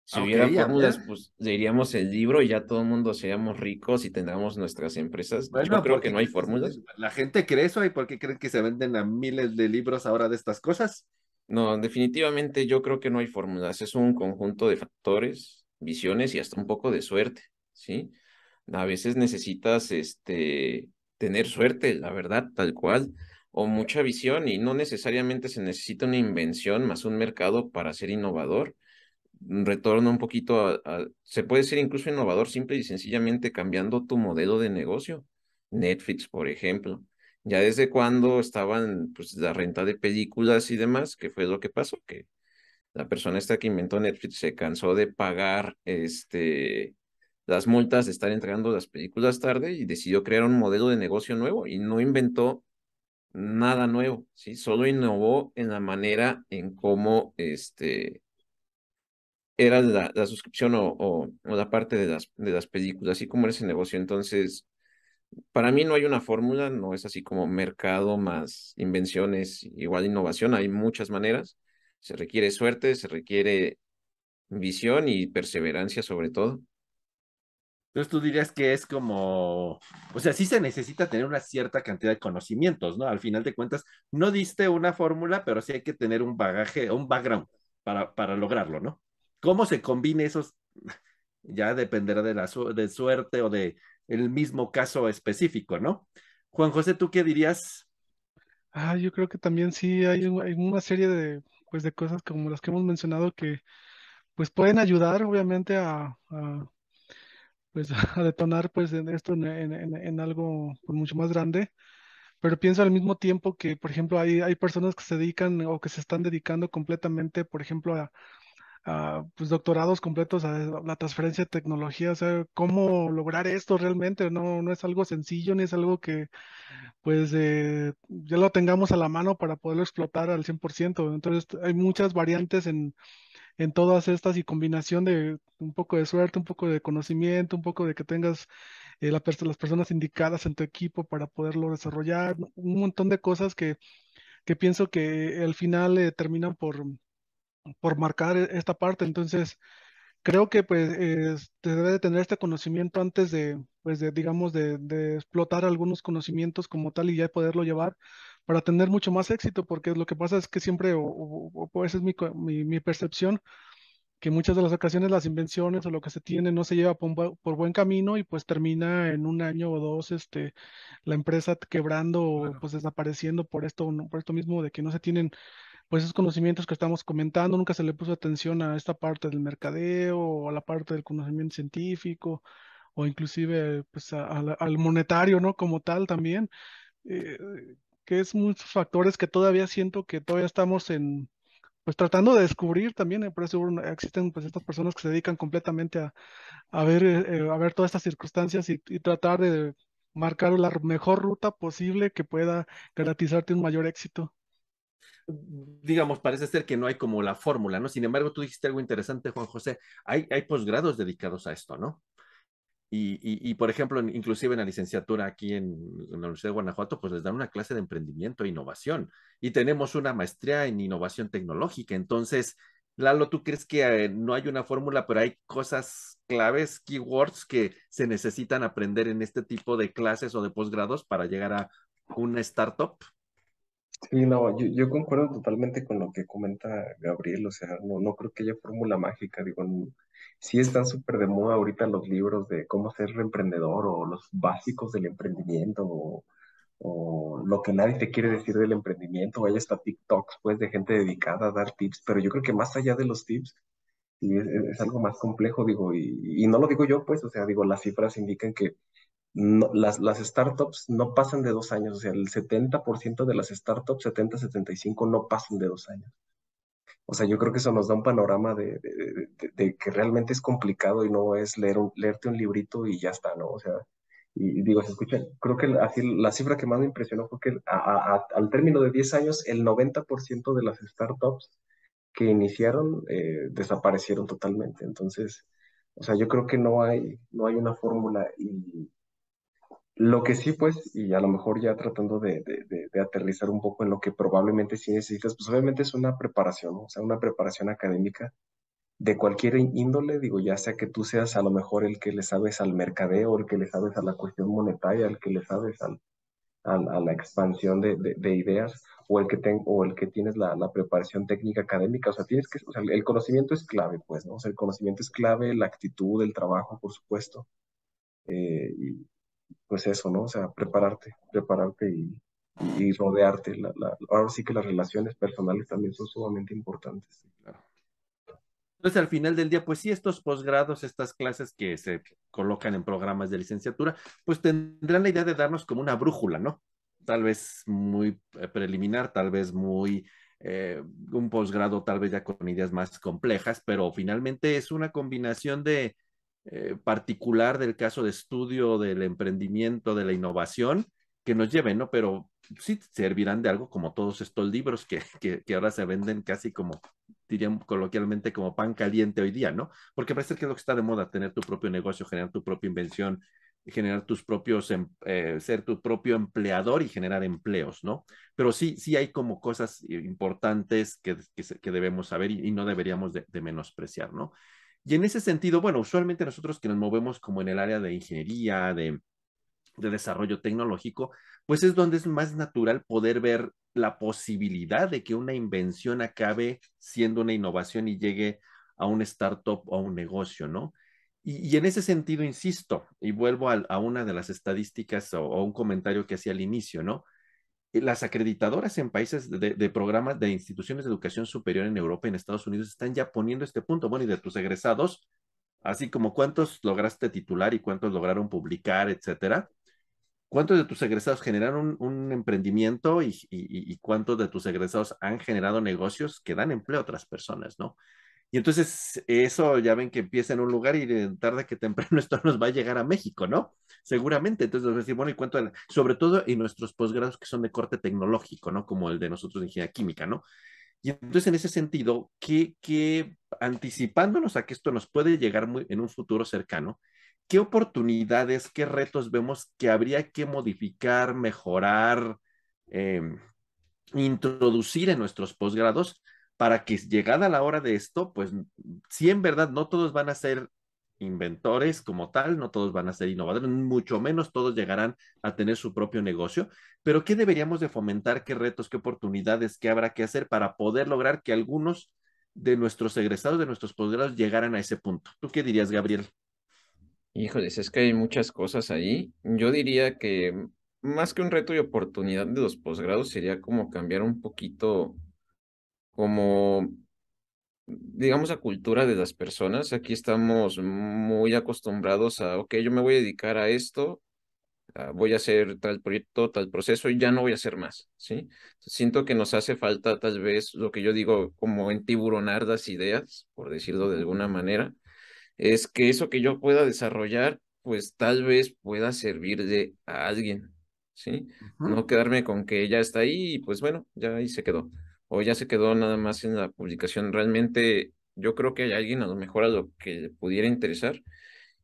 Si okay, hubiera fórmulas, pues leeríamos el libro y ya todo el mundo seríamos ricos y tendríamos nuestras empresas. Bueno, yo creo que no hay fórmulas. La gente cree eso y por qué creen que se venden a miles de libros ahora de estas cosas. No, definitivamente yo creo que no hay fórmulas. Es un conjunto de factores, visiones y hasta un poco de suerte, ¿sí? A veces necesitas este, tener suerte, la verdad, tal cual. o mucha visión y no necesariamente se necesita una invención más un mercado para ser innovador. Retorno un poquito a, se puede ser incluso innovador simple y sencillamente cambiando tu modelo de negocio. Netflix, por ejemplo. Ya desde cuando estaban pues la renta de películas y demás, ¿qué fue lo que pasó? Que la persona esta que inventó Netflix se cansó de pagar este las multas de estar entregando las películas tarde y decidió crear un modelo de negocio nuevo y no inventó nada nuevo, ¿sí? Solo innovó en la manera en cómo este, era la, la suscripción o, o, la parte de las, de las películas, así como ese negocio. Entonces, para mí no hay una fórmula, no es así como mercado más invenciones, igual innovación, hay muchas maneras. Se requiere suerte, se requiere visión y perseverancia sobre todo. Entonces tú dirías que es como, o sea, sí se necesita tener una cierta cantidad de conocimientos, ¿no? Al final de cuentas, no diste una fórmula, pero sí hay que tener un bagaje, un background para, para lograrlo, ¿no? ¿Cómo se combine esos? Ya dependerá de la de suerte o de el mismo caso específico, ¿no? Juan José, ¿tú qué dirías? Ah, yo creo que también sí hay, una serie de, pues, de cosas como las que hemos mencionado que pues pueden ayudar obviamente a, pues a detonar pues en esto en, en, en algo pues, mucho más grande. Pero pienso al mismo tiempo que, por ejemplo, hay, hay personas que se dedican o que se están dedicando completamente, por ejemplo, a, a pues, doctorados completos a la transferencia de tecnología. O sea, cómo lograr esto realmente. No, no es algo sencillo, ni es algo que pues eh, ya lo tengamos a la mano para poderlo explotar al 100%. Entonces, hay muchas variantes en en todas estas y combinación de un poco de suerte, un poco de conocimiento, un poco de que tengas eh, las personas indicadas en tu equipo para poderlo desarrollar, un montón de cosas que, que pienso que al final eh, terminan por, por marcar e, esta parte. Entonces, creo que pues te debe de tener este conocimiento antes de, pues de, digamos, de, de, explotar algunos conocimientos como tal y ya poderlo llevar para tener mucho más éxito, porque lo que pasa es que siempre, o, o, o esa es mi, mi, mi, percepción, que muchas de las ocasiones las invenciones o lo que se tiene no se lleva por, por, buen camino y pues termina en un año o dos este, la empresa quebrando o pues desapareciendo por esto, por esto mismo de que no se tienen pues esos conocimientos que estamos comentando, nunca se le puso atención a esta parte del mercadeo o a la parte del conocimiento científico o inclusive pues al monetario, ¿no? Como tal también. Eh, que es muchos factores que todavía siento que todavía estamos en, pues tratando de descubrir también, por eso existen pues estas personas que se dedican completamente a, a ver, eh, a ver todas estas circunstancias y, tratar de marcar la mejor ruta posible que pueda garantizarte un mayor éxito. Digamos, parece ser que no hay como la fórmula, ¿no? Sin embargo, tú dijiste algo interesante, Juan José, hay, hay posgrados dedicados a esto, ¿no? Y, y, por ejemplo, inclusive en la licenciatura aquí en, en, la Universidad de Guanajuato, pues les dan una clase de emprendimiento e innovación. Y tenemos una maestría en innovación tecnológica. Entonces, Lalo, ¿tú crees que eh, no hay una fórmula, pero hay cosas claves, keywords que se necesitan aprender en este tipo de clases o de posgrados para llegar a una startup? Sí, no, yo, yo concuerdo totalmente con lo que comenta Gabriel, o sea, no, no creo que haya fórmula mágica, digo, sí están súper de moda ahorita los libros de cómo ser emprendedor o los básicos del emprendimiento o, o, lo que nadie te quiere decir del emprendimiento, o hay hasta TikToks pues de gente dedicada a dar tips, pero yo creo que más allá de los tips, sí, es, es algo más complejo, digo, y, y no lo digo yo pues, o sea, digo, las cifras indican que no, las, las, startups no pasan de dos años, o sea, el 70% de las startups, 70-75, no pasan de dos años. O sea, yo creo que eso nos da un panorama de, de, que realmente es complicado y no es leer un, leerte un librito y ya está, ¿no? O sea, y, digo, se escucha, creo que así, la cifra que más me impresionó fue que al término de 10 años, el 90% de las startups que iniciaron eh, desaparecieron totalmente. Entonces, o sea, yo creo que no hay, no hay una fórmula y lo que sí, pues, y a lo mejor ya tratando de, de, aterrizar un poco en lo que probablemente sí necesitas, pues obviamente es una preparación, o sea, una preparación académica de cualquier índole, digo, ya sea que tú seas a lo mejor el que le sabes al mercadeo, el que le sabes a la cuestión monetaria, el que le sabes al, a la expansión de, de, ideas, o el que, ten, o el que tienes la, la, preparación técnica académica, o sea, tienes que, o sea, el conocimiento es clave, pues, ¿no? O sea, el conocimiento es clave, la actitud, el trabajo, por supuesto. Eh, pues eso, ¿no? O sea, prepararte, prepararte y, y rodearte. ahora sí que las relaciones personales también son sumamente importantes. Entonces, al final del día, pues sí, estos posgrados, estas clases que se colocan en programas de licenciatura, pues tendrán la idea de darnos como una brújula, ¿no? Tal vez muy eh, preliminar, tal vez muy eh, un posgrado, tal vez ya con ideas más complejas, pero finalmente es una combinación de eh, particular del caso de estudio del emprendimiento, de la innovación, que nos lleven, ¿no? Pero sí servirán de algo como todos estos libros que, que, ahora se venden casi como, dirían coloquialmente, como pan caliente hoy día, ¿no? Porque parece que es lo que está de moda, tener tu propio negocio, generar tu propia invención, generar tus propios, em, eh, ser tu propio empleador y generar empleos, ¿no? Pero sí, sí hay como cosas importantes que, que, debemos saber y, no deberíamos de, de menospreciar, ¿no? Y en ese sentido, bueno, usualmente nosotros que nos movemos como en el área de ingeniería, de, de desarrollo tecnológico, pues es donde es más natural poder ver la posibilidad de que una invención acabe siendo una innovación y llegue a un startup o a un negocio, ¿no? Y, en ese sentido, insisto, y vuelvo a, una de las estadísticas o, un comentario que hacía al inicio, ¿no? Eh, las acreditadoras en países de, programas de instituciones de educación superior en Europa y en Estados Unidos están ya poniendo este punto, bueno, y de tus egresados, así como cuántos lograste titular y cuántos lograron publicar, etcétera, ¿Cuántos de tus egresados generaron un, emprendimiento y, cuántos de tus egresados han generado negocios que dan empleo a otras personas, ¿no? Y entonces eso ya ven que empieza en un lugar y de tarde que temprano esto nos va a llegar a México, ¿no? Seguramente. Entonces, decir, bueno, y cuánto, sobre todo en nuestros posgrados que son de corte tecnológico, ¿no? Como el de nosotros de ingeniería química, ¿no? Y entonces, en ese sentido, que, que anticipándonos a que esto nos puede llegar muy, en un futuro cercano, ¿qué oportunidades, qué retos vemos que habría que modificar, mejorar, em, introducir en nuestros posgrados para que llegada la hora de esto, pues sí, en verdad, no todos van a ser inventores como tal, no todos van a ser innovadores, mucho menos todos llegarán a tener su propio negocio, pero ¿qué deberíamos de fomentar? ¿Qué retos, qué oportunidades, qué habrá que hacer para poder lograr que algunos de nuestros egresados, de nuestros posgrados, llegaran a ese punto? ¿Tú qué dirías, Gabriel? Híjoles, es que hay muchas cosas ahí. Yo diría que más que un reto y oportunidad de los posgrados sería como cambiar un poquito como, digamos, la cultura de las personas. Aquí estamos muy acostumbrados a, ok, yo me voy a dedicar a esto, voy a hacer tal proyecto, tal proceso y ya no voy a hacer más, ¿sí? Siento que nos hace falta tal vez lo que yo digo como entiburonar las ideas, por decirlo de alguna manera es que eso que yo pueda desarrollar, pues tal vez pueda servir de a alguien, ¿sí? No quedarme con que ya está ahí y pues bueno, ya ahí se quedó. O ya se quedó nada más en la publicación. Realmente yo creo que hay alguien a lo mejor a lo que le pudiera interesar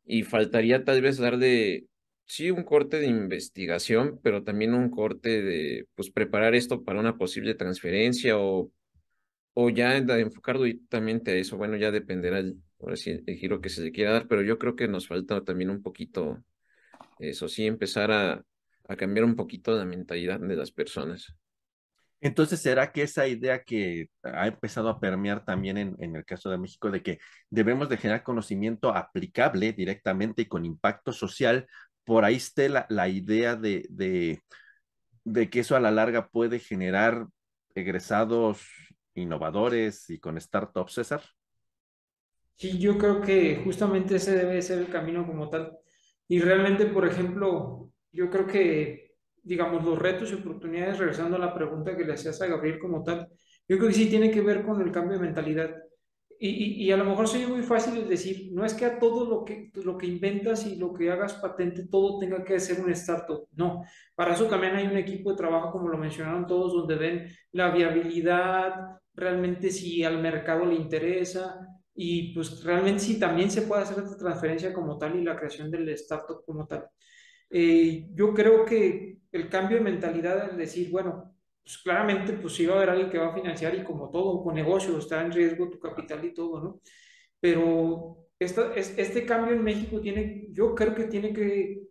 y faltaría tal vez darle, sí, un corte de investigación, pero también un corte de, pues, preparar esto para una posible transferencia o, o ya enfocarlo directamente a eso. Bueno, ya dependerá el, el giro que se le quiera dar, pero yo creo que nos falta también un poquito, eso sí, empezar a, a cambiar un poquito la mentalidad de las personas. Entonces, ¿será que esa idea que ha empezado a permear también en, el caso de México de que debemos de generar conocimiento aplicable directamente y con impacto social, por ahí esté la, idea de, de, de, que eso a la larga puede generar egresados innovadores y con startups, César? Sí, yo creo que justamente ese debe ser el camino como tal. Y realmente, por ejemplo, yo creo que, digamos, los retos y oportunidades, regresando a la pregunta que le hacías a Gabriel como tal, yo creo que sí tiene que ver con el cambio de mentalidad. Y, y, a lo mejor sería muy fácil decir, no es que a todo lo que, lo que inventas y lo que hagas patente, todo tenga que ser un startup. No, para eso también hay un equipo de trabajo, como lo mencionaron todos, donde ven la viabilidad, realmente si al mercado le interesa, y pues realmente sí también se puede hacer esta transferencia como tal y la creación del startup como tal. Eh, yo creo que el cambio de mentalidad es decir, bueno, pues claramente pues sí va a haber alguien que va a financiar y como todo, con negocio, está en riesgo tu capital y todo, ¿no? Pero esta, este cambio en México tiene, yo creo que tiene que,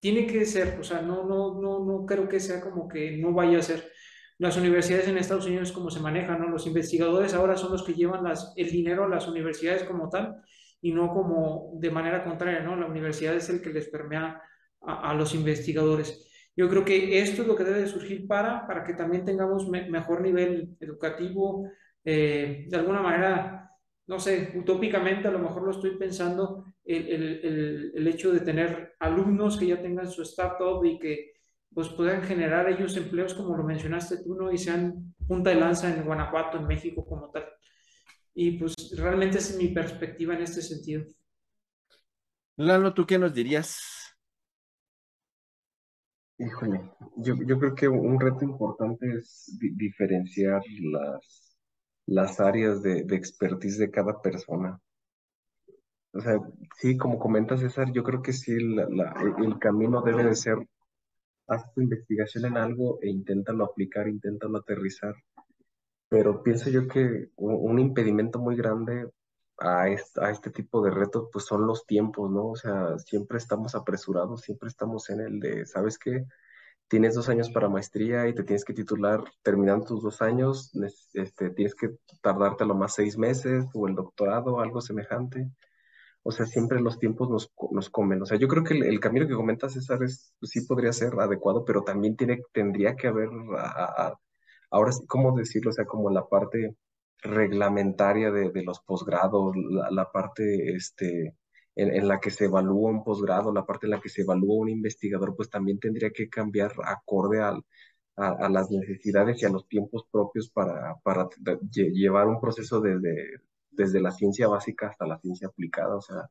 tiene que ser, o sea, no, no, no, no creo que sea como que no vaya a ser las universidades en Estados Unidos como se manejan, ¿no? Los investigadores ahora son los que llevan las, el dinero a las universidades como tal y no como de manera contraria, ¿no? La universidad es el que les permea a, los investigadores. Yo creo que esto es lo que debe de surgir para, para que también tengamos mejor nivel educativo, eh, de alguna manera, no sé, utópicamente a lo mejor lo estoy pensando, el, el, el, hecho de tener alumnos que ya tengan su startup y que pues puedan generar ellos empleos como lo mencionaste tú, ¿no? Y sean punta de lanza en Guanajuato, en México como tal. Y pues realmente es mi perspectiva en este sentido. Lalo, ¿tú qué nos dirías? Híjole, yo, yo creo que un reto importante es diferenciar las, las áreas de, de expertise de cada persona. O sea, sí, como comenta César, yo creo que sí, la, el camino debe de ser, haz tu investigación en algo e inténtalo aplicar, inténtalo aterrizar. Pero pienso yo que un, impedimento muy grande a este, tipo de retos, pues son los tiempos, ¿no? O sea, siempre estamos apresurados, siempre estamos en el de, ¿sabes qué? Tienes dos años para maestría y te tienes que titular terminando tus dos años, este, tienes que tardarte lo más seis meses o el doctorado, algo semejante. O sea, siempre los tiempos nos, nos comen. O sea, yo creo que el, camino que comenta César es, pues, sí podría ser adecuado, pero también tiene, tendría que haber, ahora sí, ¿cómo decirlo? O sea, como la parte reglamentaria de, de los posgrados, la, la, parte este, en, en, la que se evalúa un posgrado, la parte en la que se evalúa un investigador, pues también tendría que cambiar acorde al, a, las necesidades y a los tiempos propios para, para llevar un proceso desde, desde la ciencia básica hasta la ciencia aplicada. O sea,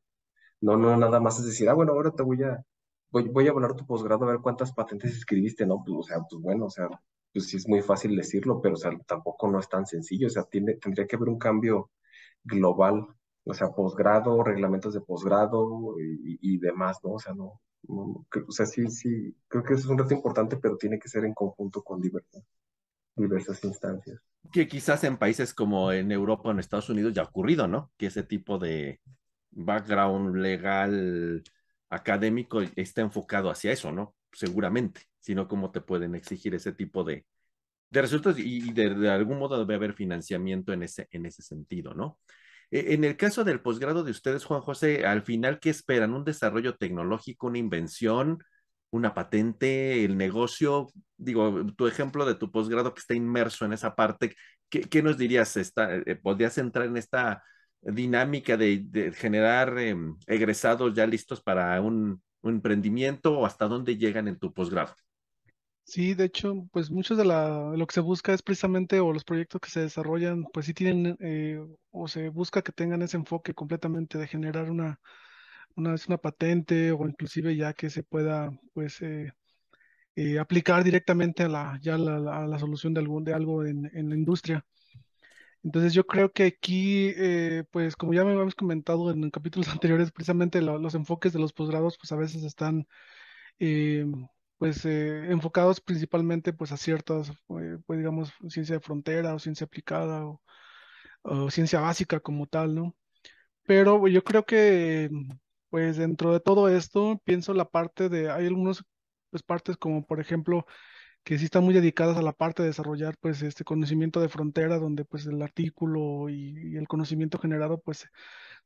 no, no, nada más es decir, ah, bueno, ahora te voy a, voy, voy a evaluar tu posgrado a ver cuántas patentes escribiste, ¿no? Pues, o sea, pues bueno, o sea, pues sí es muy fácil decirlo, pero tampoco no es tan sencillo, o sea, tiene, tendría que haber un cambio global, o sea, posgrado, reglamentos de posgrado y, y, demás, ¿no? O sea, no, no, o sea, sí, sí, creo que eso es un reto importante, pero tiene que ser en conjunto con diversas, diversas instancias. Que quizás en países como en Europa o en Estados Unidos ya ha ocurrido, ¿no? Que ese tipo de background legal académico está enfocado hacia eso, ¿no? Seguramente sino cómo te pueden exigir ese tipo de, de resultados y de, algún modo debe haber financiamiento en ese, en ese sentido, ¿no? E, en el caso del posgrado de ustedes, Juan José, al final, ¿qué esperan? ¿Un desarrollo tecnológico, una invención, una patente, el negocio? Digo, tu ejemplo de tu posgrado que está inmerso en esa parte, ¿qué, qué nos dirías? Está, eh, ¿Podrías entrar en esta dinámica de, generar eh, egresados ya listos para un emprendimiento o hasta dónde llegan en tu posgrado? Sí, de hecho, pues muchos de, la, lo que se busca es precisamente, o los proyectos que se desarrollan, pues sí tienen, eh, o se busca que tengan ese enfoque completamente de generar una, una, patente o inclusive ya que se pueda, pues, eh, eh, aplicar directamente a la, ya la, la, a la solución de, algún, de algo en, en, la industria. Entonces yo creo que aquí, eh, pues como ya me habíamos comentado en capítulos anteriores, precisamente lo, los enfoques de los posgrados, pues a veces están eh, pues eh, enfocados principalmente pues a ciertas, pues digamos, ciencia de frontera o ciencia aplicada o, o, ciencia básica como tal, ¿no? Pero yo creo que pues dentro de todo esto pienso la parte de, hay algunas pues partes como por ejemplo que sí están muy dedicadas a la parte de desarrollar pues este conocimiento de frontera donde pues el artículo y, y el conocimiento generado pues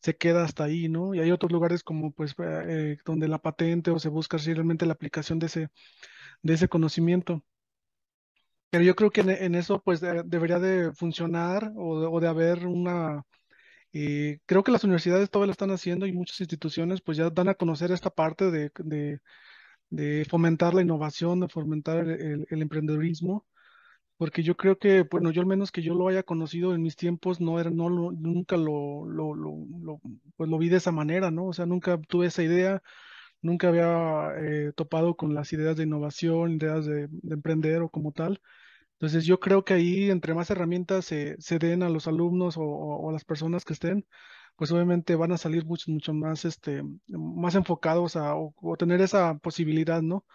se queda hasta ahí, ¿no? Y hay otros lugares como pues eh, donde la patente o se busca realmente la aplicación de ese, de ese conocimiento. Pero yo creo que en, en eso pues de, debería de funcionar o de, o de haber una... Eh, creo que las universidades todavía lo están haciendo y muchas instituciones pues ya dan a conocer esta parte de, de, de fomentar la innovación, de fomentar el, el, porque yo creo que, bueno, yo al menos que yo lo haya conocido en mis tiempos, no era, no lo, nunca lo, lo, lo, pues lo vi de esa manera, ¿no? O sea, nunca tuve esa idea, nunca había eh, topado con las ideas de innovación, ideas de, de, emprender o como tal. Entonces yo creo que ahí, entre más herramientas se, se den a los alumnos o, o, a las personas que estén, pues obviamente van a salir mucho, mucho más, este, más enfocados a, o, o tener esa posibilidad, ¿no?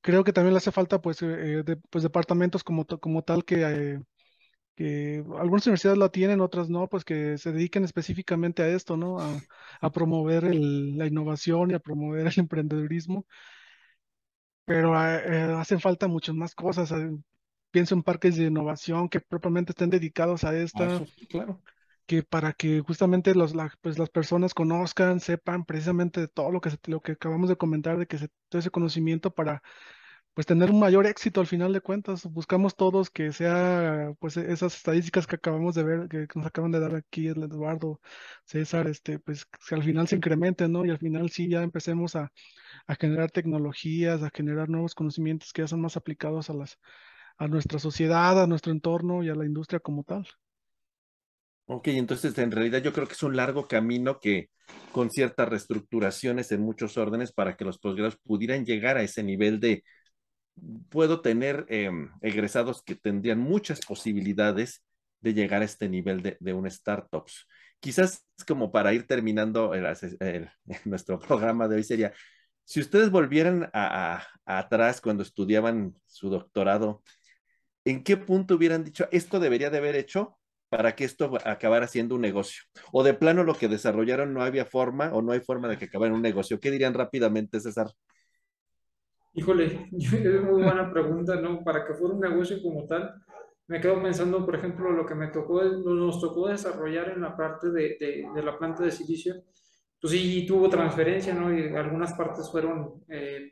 creo que también le hace falta pues, eh, de, pues departamentos como, como tal que, eh, que algunas universidades la tienen, otras no, pues que se dediquen específicamente a esto, ¿no? A, a promover el, la innovación y a promover el emprendedurismo. Pero eh, hacen falta muchas más cosas. Pienso en parques de innovación que propiamente estén dedicados a esta. Eso, claro que para que justamente los, la, pues las personas conozcan, sepan precisamente de todo lo que, se, lo que acabamos de comentar, de que se, todo ese conocimiento para pues tener un mayor éxito al final de cuentas. Buscamos todos que sea, pues e-, esas estadísticas que acabamos de ver, que nos acaban de dar aquí el Eduardo, César, este, pues que al final se incrementen, ¿no? Y al final sí ya empecemos a, a generar tecnologías, a generar nuevos conocimientos que ya son más aplicados a las, a nuestra sociedad, a nuestro entorno y a la industria como tal. Ok, entonces en realidad yo creo que es un largo camino que con ciertas reestructuraciones en muchos órdenes para que los posgrados pudieran llegar a ese nivel de, puedo tener em, egresados que tendrían muchas posibilidades de llegar a este nivel de, de un startups. Quizás como para ir terminando nuestro programa de hoy sería, si ustedes volvieran a, atrás cuando estudiaban su doctorado, ¿en qué punto hubieran dicho, esto debería de haber hecho para que esto acabara siendo un negocio. O de plano lo que desarrollaron no había forma o no hay forma de que acabara un negocio. ¿Qué dirían rápidamente, César? Híjole, es muy buena pregunta, ¿no? Para que fuera un negocio como tal, me quedo pensando, por ejemplo, lo que me tocó, nos tocó desarrollar en la parte de, de, la planta de silicio, pues sí tuvo transferencia, ¿no? Y algunas partes fueron eh,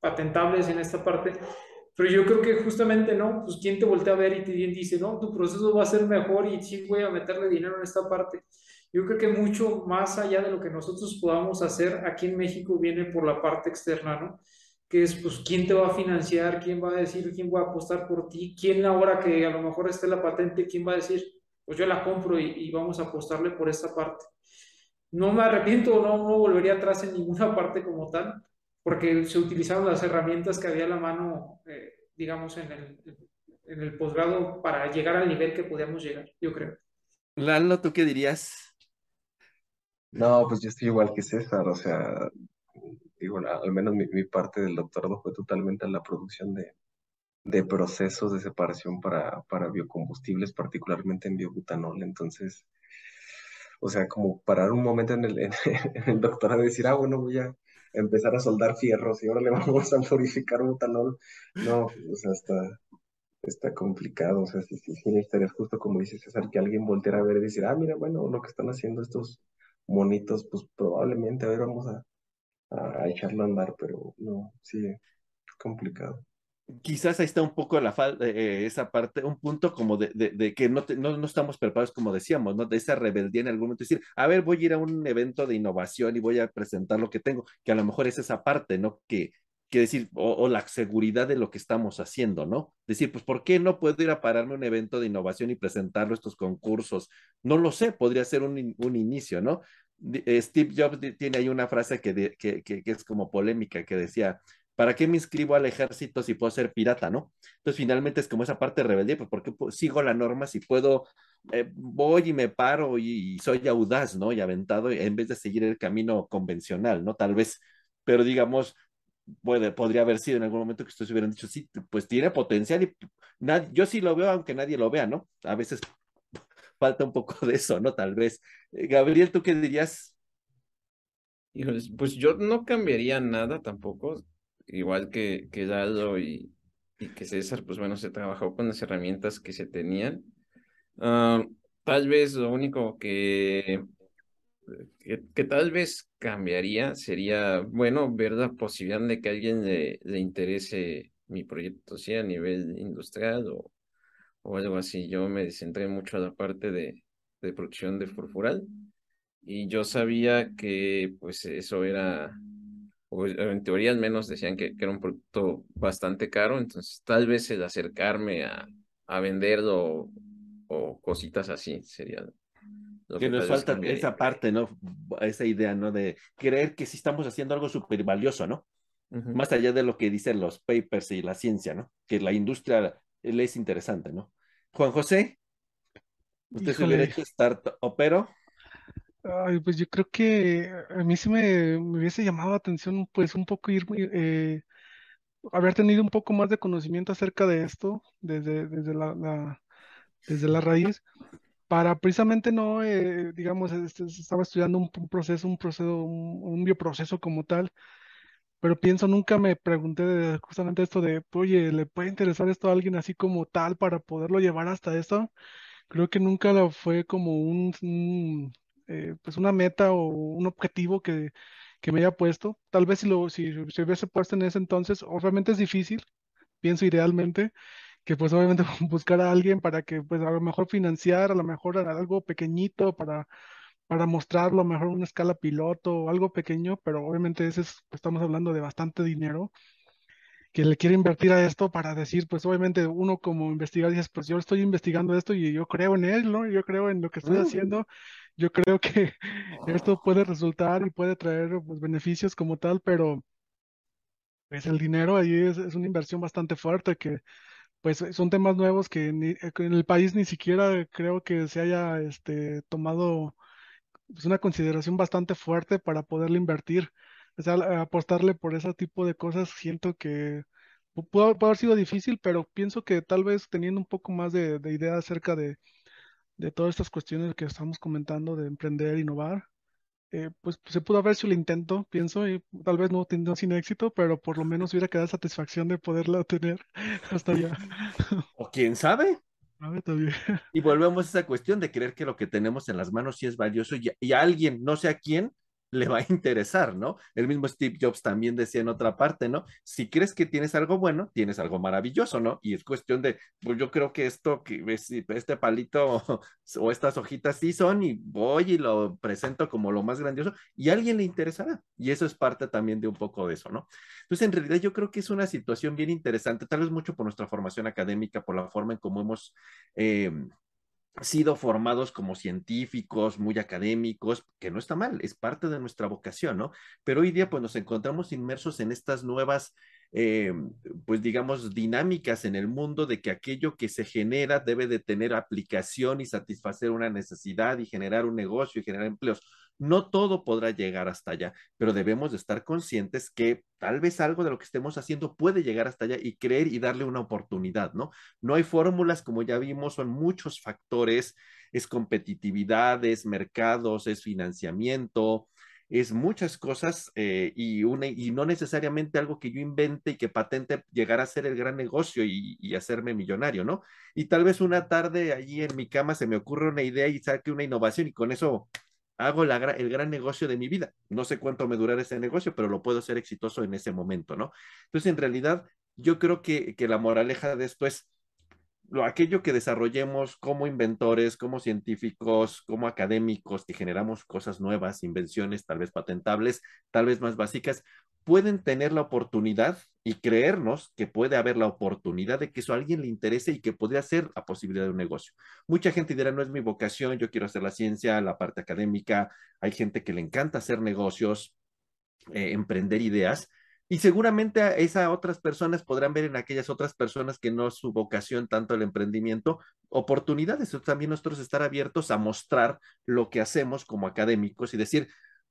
patentables en esta parte, pero yo creo que justamente, ¿no? Pues quién te voltea a ver y te dice, no, tu proceso va a ser mejor y sí voy a meterle dinero en esta parte. Yo creo que mucho más allá de lo que nosotros podamos hacer aquí en México viene por la parte externa, ¿no? Que es, pues, quién te va a financiar, quién va a decir, quién va a apostar por ti, quién ahora que a lo mejor esté la patente, quién va a decir, pues yo la compro y, vamos a apostarle por esta parte. No me arrepiento, no, no volvería atrás en ninguna parte como tal, porque se utilizaron las herramientas que había a la mano, eh, digamos, en el, en el posgrado para llegar al nivel que podíamos llegar, yo creo. Lalo, ¿tú qué dirías? No, pues yo estoy igual que César, o sea, digo, al menos mi, mi parte del doctorado fue totalmente en la producción de, de procesos de separación para, para biocombustibles, particularmente en biobutanol. Entonces, o sea, como parar un momento en el, en el doctorado y decir, ah, bueno, voy a empezar a soldar fierros y ahora le vamos a purificar butanol. No, o sea, está, está complicado. O sea, sí, sí, sí necesitaría justo como dice César, que alguien volteara a ver y decir, ah, mira, bueno, lo que están haciendo estos monitos, pues probablemente, a ver, vamos a, a, echarlo a andar, pero no, sí, complicado quizás ahí está un poco la falta, eh, esa parte, un punto como de, de, que no, no, no, estamos preparados, como decíamos, ¿no? De esa rebeldía en algún momento, decir, a ver, voy a ir a un evento de innovación y voy a presentar lo que tengo, que a lo mejor es esa parte, ¿no? Que, que decir, o, la seguridad de lo que estamos haciendo, ¿no? Decir, pues, ¿por qué no puedo ir a pararme a un evento de innovación y presentarlo estos concursos? No lo sé, podría ser un, un inicio, ¿no? Eh, Steve Jobs tiene ahí una frase que, que, que, que, es como polémica, que decía, ¿para qué me inscribo al ejército si puedo ser pirata, no? Entonces finalmente es como esa parte de rebeldía, pues porque sigo la norma si puedo, eh, voy y me paro y, soy audaz, ¿no? Y aventado en vez de seguir el camino convencional, ¿no? Tal vez, pero digamos, puede, podría haber sido en algún momento que ustedes hubieran dicho, sí, pues tiene potencial y yo sí lo veo aunque nadie lo vea, ¿no? A veces falta un poco de eso, ¿no? Tal vez. Eh, Gabriel, ¿tú qué dirías? Pues yo no cambiaría nada tampoco igual que, que y, y, que César, pues bueno, se trabajó con las herramientas que se tenían. Ah, tal vez lo único que, que, tal vez cambiaría sería, bueno, ver la posibilidad de que a alguien le, le interese mi proyecto, sea a nivel industrial o, o algo así. Yo me centré mucho a la parte de, de producción de furfural y yo sabía que pues eso era o en teoría al menos decían que, que, era un producto bastante caro, entonces tal vez el acercarme a, a venderlo o cositas así sería lo que, que nos falta esa parte, ¿no? Esa idea, ¿no? De creer que sí estamos haciendo algo súper valioso, ¿no? Más allá de lo que dicen los papers y la ciencia, ¿no? Que la industria le es interesante, ¿no? Juan José, ¿usted se hubiera hecho pero Ay, pues yo creo que a mí sí me, hubiese llamado la atención, pues un poco ir, eh, haber tenido un poco más de conocimiento acerca de esto desde, desde la, desde la raíz, para precisamente no, eh, digamos, este, estaba estudiando un, proceso, un proceso, un, bioproceso como tal, pero pienso, nunca me pregunté justamente esto de, oye, ¿le puede interesar esto a alguien así como tal para poderlo llevar hasta esto? Creo que nunca lo fue como un, eh, pues una meta o un objetivo que, que, me haya puesto. Tal vez si, lo, si, si hubiese puesto en ese entonces, obviamente es difícil, pienso idealmente, que pues obviamente buscar a alguien para que pues a lo mejor financiar, a lo mejor algo pequeñito para, para mostrarlo, a lo mejor una escala piloto o algo pequeño, pero obviamente ese es, estamos hablando de bastante dinero que le quiere invertir a esto para decir, pues obviamente uno como investigador dices, pues yo estoy investigando esto y yo creo en él, ¿no? Yo creo en lo que estoy haciendo, yo creo que esto puede resultar y puede traer pues, beneficios como tal, pero pues el dinero ahí es, una inversión bastante fuerte que pues son temas nuevos que, eh, en el país ni siquiera creo que se haya este, tomado pues, una consideración bastante fuerte para poderle invertir. O sea, apostarle por ese tipo de cosas siento que pudo, haber sido difícil, pero pienso que tal vez teniendo un poco más de, idea acerca de, todas estas cuestiones que estamos comentando de emprender, innovar, eh, pues, se pudo haber hecho el intento, pienso, y tal vez no sin éxito, pero por lo menos hubiera quedado satisfacción de poderla tener hasta allá. O quién sabe. También. Y volvemos a esa cuestión de creer que lo que tenemos en las manos sí es valioso y, y alguien, no sé a quién, le va a interesar, ¿no? El mismo Steve Jobs también decía en otra parte, ¿no? Si crees que tienes algo bueno, tienes algo maravilloso, ¿no? Y es cuestión de, pues yo creo que esto, que este palito o estas hojitas sí son y voy y lo presento como lo más grandioso y a alguien le interesará. Y eso es parte también de un poco de eso, ¿no? Entonces, en realidad yo creo que es una situación bien interesante, tal vez mucho por nuestra formación académica, por la forma en cómo hemos... Eh, sido formados como científicos, muy académicos, que no está mal, es parte de nuestra vocación, ¿no? Pero hoy día pues nos encontramos inmersos en estas nuevas, eh, pues digamos, dinámicas en el mundo de que aquello que se genera debe de tener aplicación y satisfacer una necesidad y generar un negocio y generar empleos. No todo podrá llegar hasta allá, pero debemos de estar conscientes que tal vez algo de lo que estemos haciendo puede llegar hasta allá y creer y darle una oportunidad, ¿no? No hay fórmulas, como ya vimos, son muchos factores, es competitividad, es mercados, es financiamiento, es muchas cosas eh, y, una, y no necesariamente algo que yo invente y que patente llegar a ser el gran negocio y, y, hacerme millonario, ¿no? Y tal vez una tarde allí en mi cama se me ocurre una idea y saque una innovación y con eso hago el gran negocio de mi vida. No sé cuánto me durará ese negocio, pero lo puedo ser exitoso en ese momento, ¿no? Entonces, en realidad, yo creo que, que la moraleja de esto es lo, aquello que desarrollemos como inventores, como científicos, como académicos, que generamos cosas nuevas, invenciones tal vez patentables, tal vez más básicas, pueden tener la oportunidad y creernos que puede haber la oportunidad de que eso a alguien le interese y que podría ser la posibilidad de un negocio. Mucha gente dirá, no es mi vocación, yo quiero hacer la ciencia, la parte académica, hay gente que le encanta hacer negocios, eh, emprender ideas, y seguramente a esas otras personas podrán ver en aquellas otras personas que no es su vocación tanto el emprendimiento, oportunidades. También nosotros estar abiertos a mostrar lo que hacemos como académicos y decir,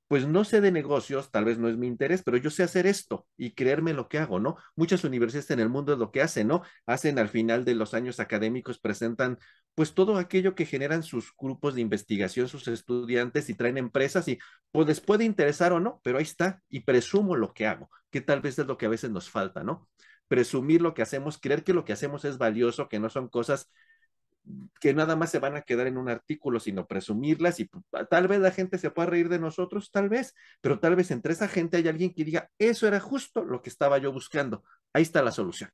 pues no sé de negocios, tal vez no es mi interés, pero yo sé hacer esto y creerme lo que hago, ¿no? Muchas universidades en el mundo es lo que hacen, ¿no? Hacen al final de los años académicos, presentan pues todo aquello que generan sus grupos de investigación, sus estudiantes y traen empresas y pues les puede interesar o no, pero ahí está y presumo lo que hago, que tal vez es lo que a veces nos falta, ¿no? Presumir lo que hacemos, creer que lo que hacemos es valioso, que no son cosas que nada más se van a quedar en un artículo, sino presumirlas y pues, tal vez la gente se pueda reír de nosotros, tal vez, pero tal vez entre esa gente hay alguien que diga, eso era justo lo que estaba yo buscando, ahí está la solución.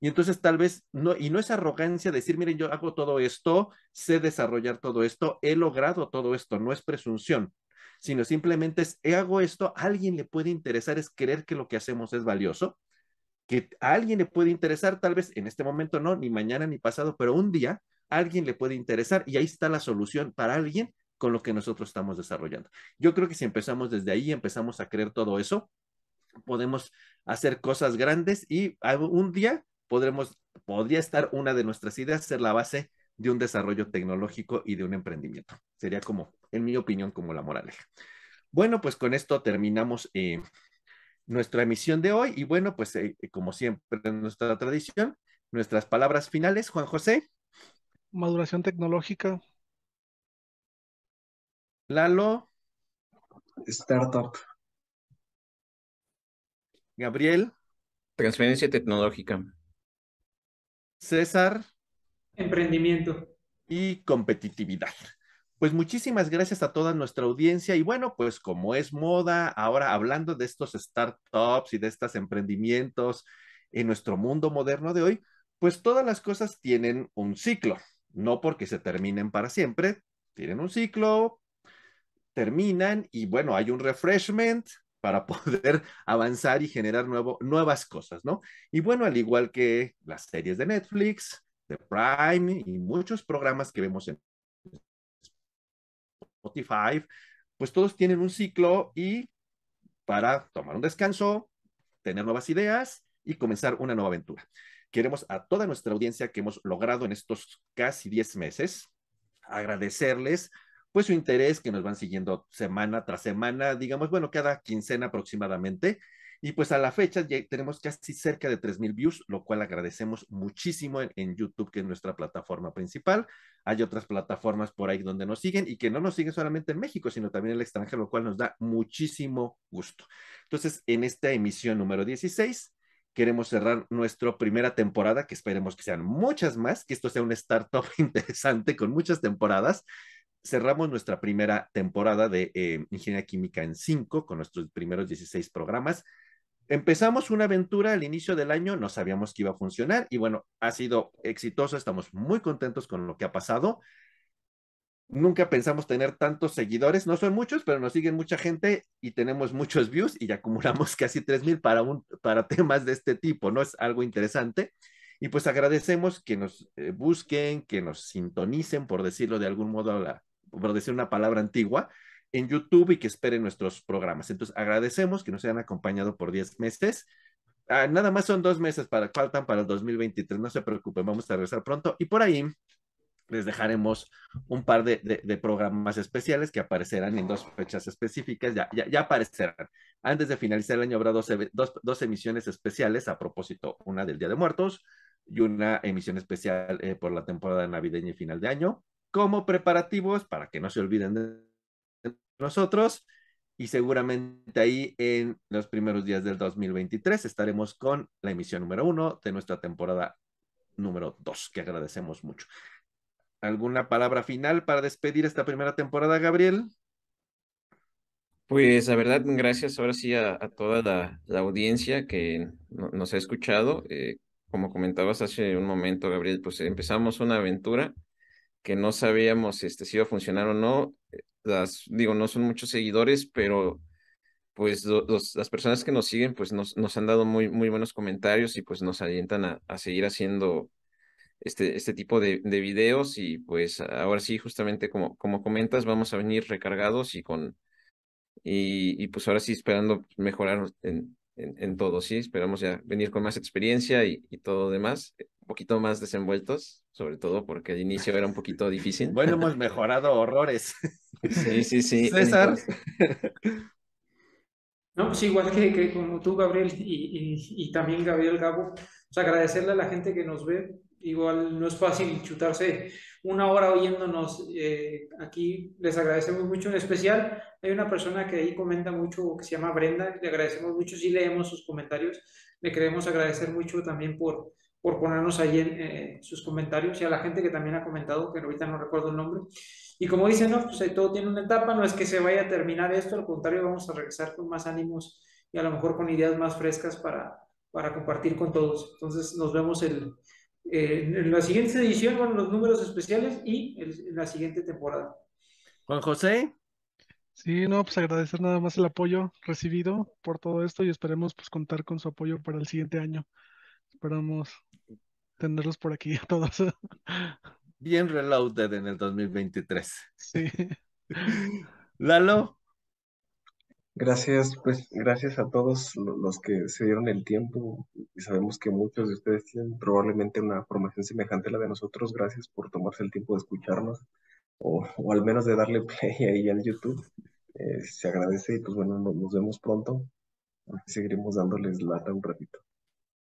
Y entonces tal vez, no, y no es arrogancia decir, miren, yo hago todo esto, sé desarrollar todo esto, he logrado todo esto, no es presunción, sino simplemente es, hago esto, a alguien le puede interesar, es creer que lo que hacemos es valioso, que a alguien le puede interesar, tal vez en este momento no, ni mañana ni pasado, pero un día alguien le puede interesar y ahí está la solución para alguien con lo que nosotros estamos desarrollando. Yo creo que si empezamos desde ahí, empezamos a creer todo eso, podemos hacer cosas grandes y un día podremos, podría estar una de nuestras ideas ser la base de un desarrollo tecnológico y de un emprendimiento. Sería como, en mi opinión, como la moraleja. Bueno, pues con esto terminamos eh, nuestra emisión de hoy y bueno, pues eh, como siempre en nuestra tradición, nuestras palabras finales, Juan José maduración tecnológica. Lalo. Startup. Gabriel. Transferencia tecnológica. César. Emprendimiento. Y competitividad. Pues muchísimas gracias a toda nuestra audiencia y bueno, pues como es moda, ahora hablando de estos startups y de estos emprendimientos en nuestro mundo moderno de hoy, pues todas las cosas tienen un ciclo, no porque se terminen para siempre, tienen un ciclo, terminan y bueno, hay un refreshment para poder avanzar y generar nuevo, nuevas cosas, ¿no? Y bueno, al igual que las series de Netflix, de Prime y muchos programas que vemos en Spotify, pues todos tienen un ciclo y para tomar un descanso, tener nuevas ideas y comenzar una nueva aventura. Queremos a toda nuestra audiencia que hemos logrado en estos casi 10 meses agradecerles pues su interés que nos van siguiendo semana tras semana, digamos, bueno, cada quincena aproximadamente. Y pues a la fecha ya tenemos casi cerca de 3.000 views, lo cual agradecemos muchísimo en, en, YouTube, que es nuestra plataforma principal. Hay otras plataformas por ahí donde nos siguen y que no nos siguen solamente en México, sino también en el extranjero, lo cual nos da muchísimo gusto. Entonces, en esta emisión número 16, queremos cerrar nuestra primera temporada, que esperemos que sean muchas más, que esto sea un startup interesante con muchas temporadas cerramos nuestra primera temporada de eh, Ingeniería Química en 5 con nuestros primeros 16 programas. Empezamos una aventura al inicio del año, no sabíamos que iba a funcionar y bueno, ha sido exitoso, estamos muy contentos con lo que ha pasado. Nunca pensamos tener tantos seguidores, no son muchos, pero nos siguen mucha gente y tenemos muchos views y acumulamos casi 3000 para un para temas de este tipo, ¿no? Es algo interesante. Y pues agradecemos que nos eh, busquen, que nos sintonicen, por decirlo de algún modo, la, por decir una palabra antigua, en YouTube y que esperen nuestros programas. Entonces, agradecemos que nos hayan acompañado por 10 meses. Ah, nada más son dos meses para faltan para el 2023, no se preocupen, vamos a regresar pronto. Y por ahí les dejaremos un par de, programas especiales que aparecerán en dos fechas específicas, ya, ya, aparecerán. Antes de finalizar el año habrá dos, emisiones especiales, a propósito, una del Día de Muertos y una emisión especial eh, por la temporada navideña y final de año como preparativos para que no se olviden de nosotros. Y seguramente ahí en los primeros días del 2023 estaremos con la emisión número uno de nuestra temporada número dos, que agradecemos mucho. ¿Alguna palabra final para despedir esta primera temporada, Gabriel? Pues la verdad, gracias ahora sí a, toda la, audiencia que no, nos ha escuchado. Eh, como comentabas hace un momento, Gabriel, pues empezamos una aventura que no sabíamos este, si iba a funcionar o no. Eh, las, digo, no son muchos seguidores, pero pues las personas que nos siguen pues nos, nos han dado muy, muy buenos comentarios y pues nos alientan a, a seguir haciendo este, este tipo de, de, videos y pues ahora sí, justamente como, como comentas, vamos a venir recargados y con, y, y pues ahora sí esperando mejorar en, en, en, todo, sí, esperamos ya venir con más experiencia y, y todo demás, un poquito más desenvueltos, sobre todo porque al inicio era un poquito difícil. Bueno, hemos mejorado horrores. Sí, sí, sí. César. No, pues igual que, que como tú, Gabriel, y, y, y, también Gabriel Gabo, pues agradecerle a la gente que nos ve. Igual no es fácil chutarse una hora oyéndonos eh, aquí. Les agradecemos mucho. En especial, hay una persona que ahí comenta mucho que se llama Brenda. Le agradecemos mucho. Sí leemos sus comentarios. Le queremos agradecer mucho también por, por ponernos ahí en eh, sus comentarios y a la gente que también ha comentado, que ahorita no recuerdo el nombre. Y como dicen, no, pues todo tiene una etapa, no es que se vaya a terminar esto, al contrario, vamos a regresar con más ánimos y a lo mejor con ideas más frescas para, para compartir con todos. Entonces nos vemos el, eh, en la siguiente edición con los números especiales y el, en la siguiente temporada. Juan José. Sí, no, pues agradecer nada más el apoyo recibido por todo esto y esperemos pues contar con su apoyo para el siguiente año. Esperamos tenerlos por aquí a todos. Bien reloaded en el 2023. Sí. Lalo. Gracias, pues gracias a todos los que se dieron el tiempo y sabemos que muchos de ustedes tienen probablemente una formación semejante a la de nosotros. Gracias por tomarse el tiempo de escucharnos o, o al menos de darle play ahí al YouTube. Eh, se agradece y pues bueno, nos, vemos pronto. Seguiremos dándoles lata un ratito.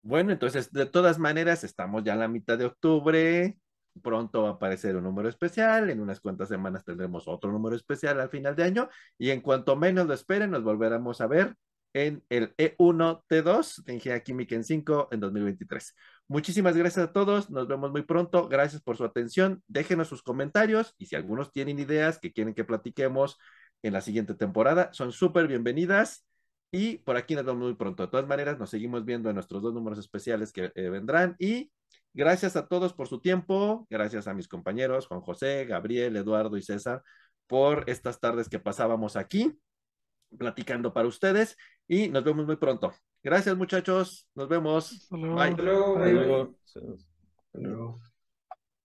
Bueno, entonces, de todas maneras, estamos ya a la mitad de octubre. Pronto va a aparecer un número especial. En unas cuantas semanas tendremos otro número especial al final de año. Y en cuanto menos lo esperen, nos volveremos a ver en el E1T2 de Ingeniería Química en 5 en 2023. Muchísimas gracias a todos. Nos vemos muy pronto. Gracias por su atención. Déjenos sus comentarios y si algunos tienen ideas que quieren que platiquemos en la siguiente temporada, son súper bienvenidas. Y por aquí nos vemos muy pronto. De todas maneras, nos seguimos viendo en nuestros dos números especiales que eh, vendrán. Y gracias a todos por su tiempo. Gracias a mis compañeros, Juan José, Gabriel, Eduardo y César, por estas tardes que pasábamos aquí platicando para ustedes. Y nos vemos muy pronto. Gracias, muchachos. Nos vemos. Hasta luego. Bye. Hasta luego, Hasta